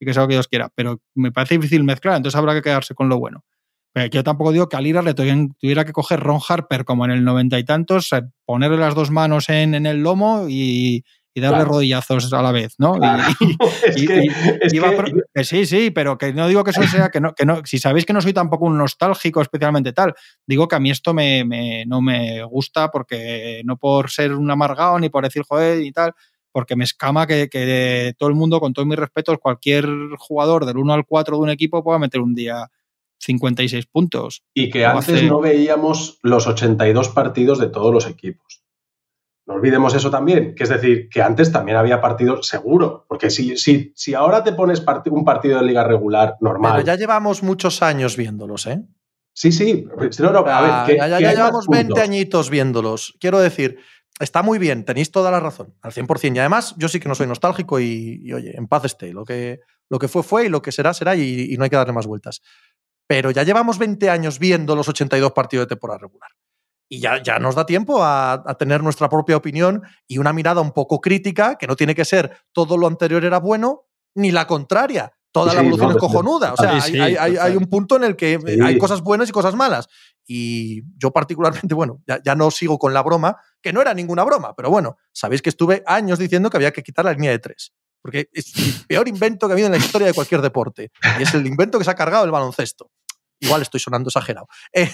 y que sea lo que Dios quiera. Pero me parece difícil mezclar, entonces habrá que quedarse con lo bueno. Pero yo tampoco digo que a Lira le tuviera que coger Ron Harper como en el noventa y tantos, eh, ponerle las dos manos en, en el lomo y, y darle rodillazos a la vez, ¿no? sí, sí, pero que no digo que eso sea, que no, que no, si sabéis que no soy tampoco un nostálgico especialmente tal, digo que a mí esto me, no me gusta porque no por ser un amargado ni por decir joder y tal, porque me escama que, todo el mundo, con todos mis respetos, cualquier jugador del 1 al 4 de un equipo pueda meter un día 56 puntos. Y que antes no veíamos los 82 partidos de todos los equipos. No olvidemos eso también, que es decir, que antes también había partidos seguro, porque si, si, si ahora te pones un partido de liga regular normal. Pero ya llevamos muchos años viéndolos, ¿¿eh? Sí, sí. a ver, ya, llevamos 20 añitos viéndolos. Quiero decir, está muy bien, tenéis toda la razón, al 100%. Y además, yo sí que no soy nostálgico y, oye, en paz esté. Lo que, lo que fue, fue y lo que será, será y, y no hay que darle más vueltas. Pero ya llevamos 20 años viendo los 82 partidos de temporada regular y ya, ya nos da tiempo a, tener nuestra propia opinión y una mirada un poco crítica, que no tiene que ser todo lo anterior era bueno, ni la contraria. Toda la evolución es cojonuda. O sea, hay, un punto en el que hay cosas buenas y cosas malas. Y yo particularmente, bueno, ya, ya, no sigo con la broma, que no era ninguna broma, pero bueno, sabéis que estuve años diciendo que había que quitar la línea de tres. Porque es el peor invento que ha habido en la historia de cualquier deporte. Y es el invento que se ha cargado el baloncesto. Igual estoy sonando exagerado. Eh,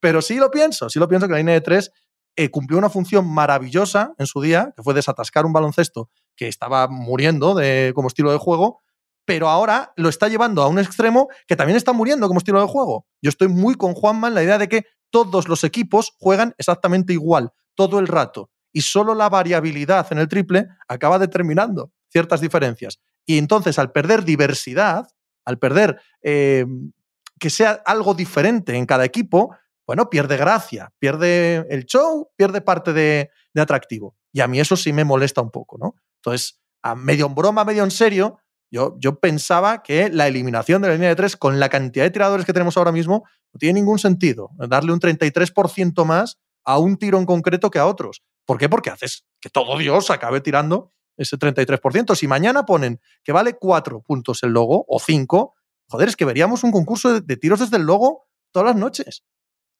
pero sí lo pienso, sí lo pienso que la línea de tres eh, cumplió una función maravillosa en su día, que fue desatascar un baloncesto que estaba muriendo de, como estilo de juego, pero ahora lo está llevando a un extremo que también está muriendo como estilo de juego. Yo estoy muy con Juanma en la idea de que todos los equipos juegan exactamente igual, todo el rato, y solo la variabilidad en el triple acaba determinando ciertas diferencias. Y entonces, al perder diversidad, al perder eh, que sea algo diferente en cada equipo, bueno, pierde gracia, pierde el show, pierde parte de, atractivo. Y a mí eso sí me molesta un poco, ¿no? Entonces, a medio en broma, medio en serio, yo, yo pensaba que la eliminación de la línea de tres con la cantidad de tiradores que tenemos ahora mismo no tiene ningún sentido. Darle un 33% más a un tiro en concreto que a otros. ¿Por qué? Porque haces que todo Dios acabe tirando ese 33%. Si mañana ponen que vale 4 puntos el logo o 5, Joder, es que veríamos un concurso de, tiros desde el logo todas las noches.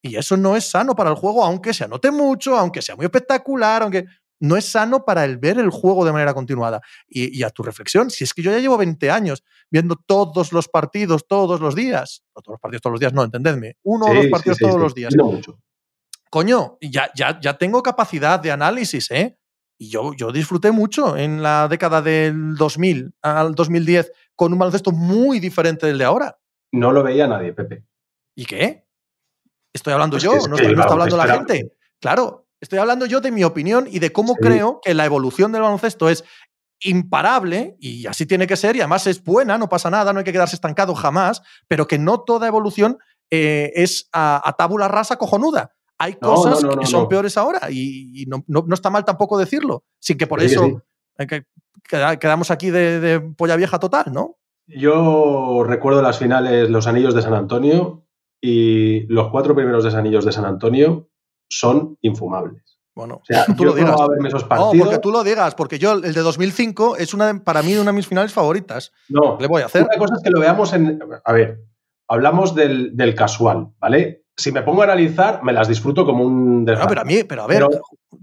Y eso no es sano para el juego, aunque se anote mucho, aunque sea muy espectacular, aunque no es sano para el ver el juego de manera continuada. Y, a tu reflexión, si es que yo ya llevo 20 años viendo todos los partidos todos los días, no todos los partidos todos los días, no, entendedme, uno o dos partidos todos los días. Coño, ya, ya, ya tengo capacidad de análisis, ¿eh? Y yo, yo disfruté mucho en la década del 2000 al 2010 con un baloncesto muy diferente del de ahora. No lo veía nadie, Pepe. ¿Y qué? Estoy hablando yo, no, está, hablando la gente. Claro, estoy hablando yo de mi opinión y de cómo creo que la evolución del baloncesto es imparable y así tiene que ser y además es buena, no pasa nada, no hay que quedarse estancado jamás, pero que no toda evolución eh, es a, a tábula rasa cojonuda hay cosas que son peores ahora y, no, está mal tampoco decirlo, sin que por eso quedamos aquí de, polla vieja total, ¿no? Yo recuerdo las finales, los anillos de San Antonio y los cuatro primeros desanillos de San Antonio son infumables. Bueno, tú lo digas. No, porque tú lo digas, porque yo el de 2005 es una para mí una de mis finales favoritas. No, le voy a hacer. Una cosa es que lo veamos en. A ver, hablamos del, del casual, ¿vale? Si me pongo a analizar, me las disfruto como un No, pero a mí, pero a ver,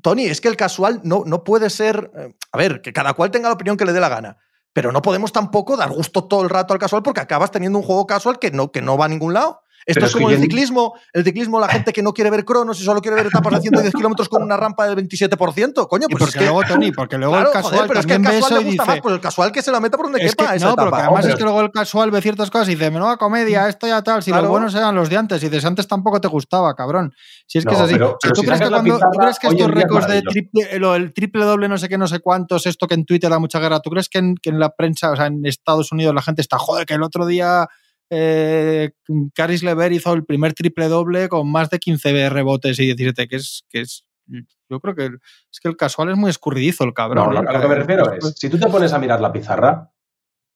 Tony, es que el casual no, no puede ser. Eh, a ver, que cada cual tenga la opinión que le dé la gana. Pero no podemos tampoco dar gusto todo el rato al casual porque acabas teniendo un juego casual que no, que no va a ningún lado. Esto es como el ciclismo, el ciclismo, la gente que no quiere ver cronos y solo quiere ver etapas de 110 kilómetros con una rampa del 27%. Coño, pues porque es que... luego, Tony, porque luego el casual pero es que el casual le gusta más, pues el casual que se la meta por donde quepa esa No, etapa. pero además es que luego el casual ve ciertas cosas y dice, menuda comedia, esto ya tal, si Claro. los buenos eran los de antes, y dices, antes tampoco te gustaba, cabrón. Si es que No, es así. pero- pero ¿tú, si crees que cuando, ¿Tú crees que estos récords de triple, lo, el triple doble no sé qué, no sé cuántos, esto que en Twitter da mucha guerra, ¿tú crees que en, que en la prensa, o sea, en Estados Unidos la gente está, joder, que el otro día eh, Caris Lever hizo el primer triple doble con más de 15 rebotes y 17, que es, que es yo creo que es que el casual es muy escurridizo el cabrón. No, ¿eh? lo- a lo que me refiero es, si tú te pones a mirar la pizarra,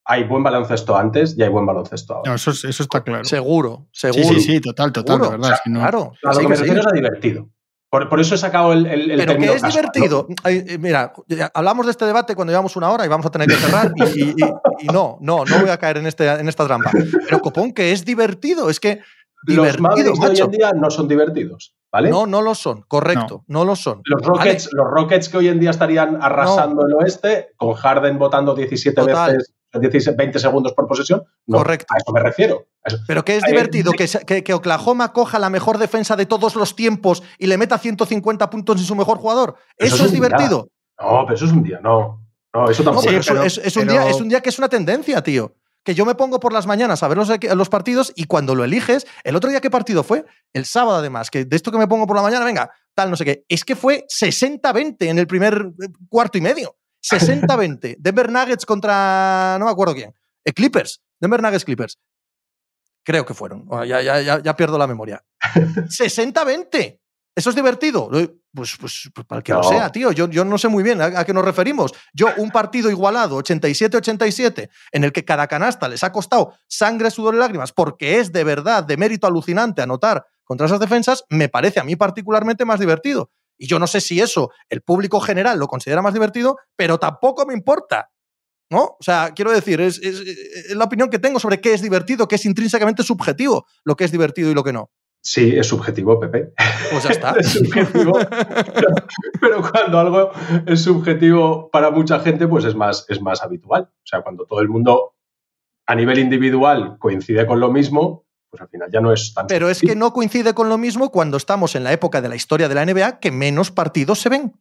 hay buen baloncesto antes y hay buen baloncesto ahora. No, eso, es- eso está claro. Seguro, Sí, seguro. sí, sí, total, total, seguro. de verdad. O sea, si no- Claro. a lo sí que que me sí. refiero es a divertido. Por, por eso he sacado el, el, el Pero que es ¿no? divertido. Ay, eh, mira, hablamos de este debate cuando llevamos una hora y vamos a tener que cerrar. y, y- y- y no, no, no voy a caer en, este, en esta trampa. Pero copón, que es divertido. Es que Los divertido, Mavericks de hoy macho. en día no son divertidos, ¿vale? No, no lo son, correcto, no, lo son. Los Vale, Rockets, los Rockets que hoy en día estarían arrasando el oeste, con Harden votando 17 Total. veces, 16, 20 segundos por posesión. No, Correcto. A eso me refiero. Eso. Pero que es divertido que, que, que Oklahoma coja la mejor defensa de todos los tiempos y le meta 150 puntos en su mejor jugador. Eso Eso, es es un día. divertido. No, pero eso es un día, no. No, eso No, tampoco. pero es. pero- es, es un pero- día, es un día que es una tendencia, tío. Que yo me pongo por las mañanas a ver los, los partidos y cuando lo eliges, el otro día qué partido fue, el sábado además, que de esto que me pongo por la mañana, venga, tal, no sé qué, es que fue 60-20 en el primer eh, cuarto y medio. 60-20. Denver Nuggets contra, no me acuerdo quién, eh, Clippers. Denver Nuggets Clippers. Creo que fueron. Ya, ya, ya, ya pierdo la memoria. 60-20. Eso es divertido. Pues, pues, pues para el que lo sea, tío. Yo, yo no sé muy bien a, a qué nos referimos. Yo, un partido igualado, 87-87, en el que cada canasta les ha costado sangre, sudor y lágrimas, porque es de verdad de mérito alucinante anotar contra esas defensas, me parece a mí particularmente más divertido. Y yo no sé si eso el público general lo considera más divertido, pero tampoco me importa. ¿No? O sea, quiero decir, es, es- es la opinión que tengo sobre qué es divertido, que es intrínsecamente subjetivo lo que es divertido y lo que no. Sí, es subjetivo, Pepe. Pues ya está. es subjetivo. pero, pero cuando algo es subjetivo para mucha gente, pues es más, es más habitual. O sea, cuando todo el mundo a nivel individual coincide con lo mismo, pues al final ya no es tan. Pero es que no coincide con lo mismo cuando estamos en la época de la historia de la NBA que menos partidos se ven,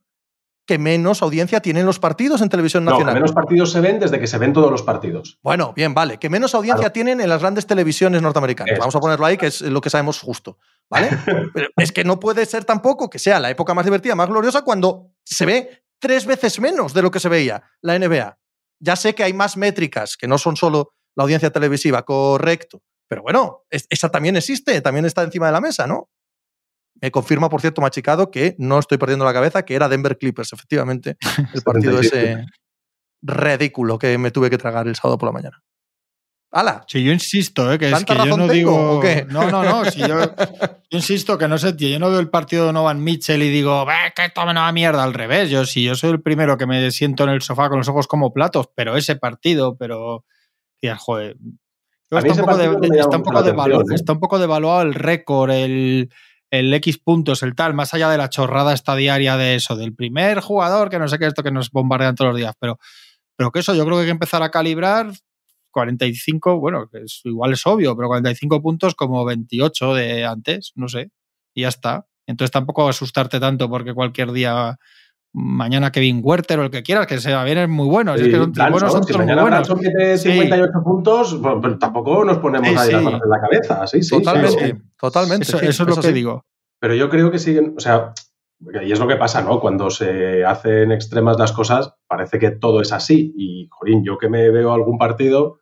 que menos audiencia tienen los partidos en televisión No, que nacional. menos partidos se ven desde que se ven todos los partidos. Bueno, bien, vale, que menos audiencia Claro. tienen en las grandes televisiones norteamericanas. Vamos a ponerlo ahí, que es lo que sabemos justo, ¿vale? Pero es que no puede ser tampoco que sea la época más divertida, más gloriosa, cuando se ve tres veces menos de lo que se veía la NBA. Ya sé que hay más métricas, que no son solo la audiencia televisiva, correcto. Pero bueno, es- esa también existe, también está encima de la mesa, ¿no? Me confirma, por cierto, Machicado, que no estoy perdiendo la cabeza, que era Denver Clippers, efectivamente, el partido 77. ese ridículo que me tuve que tragar el sábado por la mañana. ¡Hala! Sí, yo insisto, ¿eh? que es ¿Tanta que yo no tengo, digo. o qué? No, no, no. Si yo, yo insisto que no sé, tío. Yo no veo el partido de Novan Mitchell y digo, "Ve, que esto me va mierda al revés. Yo sí, yo soy el primero que me siento en el sofá con los ojos como platos, pero ese partido, pero. Tías, joder. Está un, poco de- está, un poco ¿eh? está un poco devaluado el récord, el, el X puntos, el tal, más allá de la chorrada esta diaria de eso, del primer jugador, que no sé qué esto que nos bombardean todos los días, pero, pero que eso yo creo que hay que empezar a calibrar 45, bueno, que es, igual es obvio, pero 45 puntos como 28 de antes, no sé, y ya está. Entonces tampoco asustarte tanto porque cualquier día, mañana Kevin Werther o el que quieras, que sea bien es muy bueno. si es que son, Branson, buenos son si todos muy mañana buenos. Branson mete Sí. 58 puntos, pues, pues tampoco nos ponemos Sí, ahí sí. las manos en la cabeza. Sí, sí, totalmente, sí. totalmente. Eso, sí, eso es lo que sí. digo. Pero yo creo que siguen, o sea, y es lo que pasa, ¿no? Cuando se hacen extremas las cosas, parece que todo es así. Y, jorín, yo que me veo algún partido,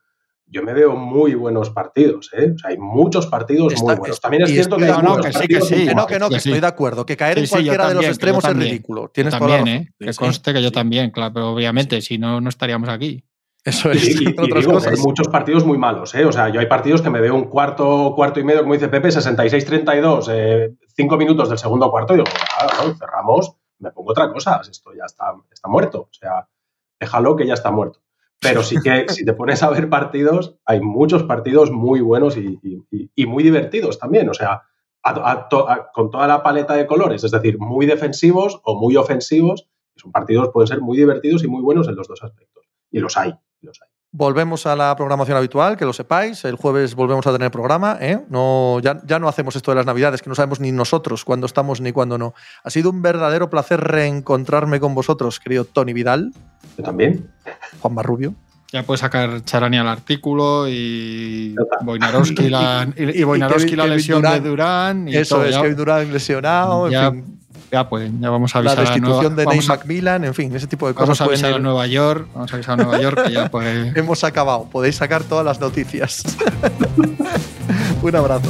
yo me veo muy buenos partidos, ¿eh? O sea, hay muchos partidos Está- muy buenos. está- También es cierto que hay no, muchos que sí, que partidos sí. muy Que no, que no, que Que sí. estoy de acuerdo. Que caer Sí, en sí, yo cualquiera de los también, yo extremos es también. ridículo. Tienes también, la razón. ¿eh? Que conste que yo Sí. también, claro, pero obviamente, si no, no estaríamos aquí. Eso es, y- y entre otras digo que hay muchos partidos muy malos, ¿eh? O sea, yo hay partidos que me veo un cuarto, cuarto y medio, como dice Pepe, 66-32, eh, cinco minutos del segundo cuarto, y digo, ah, no, cerramos, me pongo otra cosa, esto ya está, está muerto. O sea, déjalo que ya está muerto. Pero sí que si te pones a ver partidos, hay muchos partidos muy buenos y, muy divertidos también. O sea, a- a con toda la paleta de colores, es decir, muy defensivos o muy ofensivos. Son partidos pueden ser muy divertidos y muy buenos en los dos aspectos. Y los hay, los hay. Volvemos a la programación habitual, que lo sepáis. El jueves volvemos a tener programa. ¿eh? No, ya, ya no hacemos esto de las Navidades, que no sabemos ni nosotros cuándo estamos ni cuándo no. Ha sido un verdadero placer reencontrarme con vosotros, querido Tony Vidal. Yo también. Juan Marrubio. Ya puede sacar Charani al artículo y Boinarowski la, y, y Boinarowski Kevin- la lesión de Durán. Y Eso todo, es, ya, Kevin Durant lesionado, en ya, fin, ya, pues, ya vamos a la avisar a destitución Nueva- de a- McMillan, en fin, ese tipo de cosas. Vamos a avisar a Nueva York, vamos a avisar a Nueva York que ya pues Hemos acabado, podéis sacar todas las noticias. un abrazo.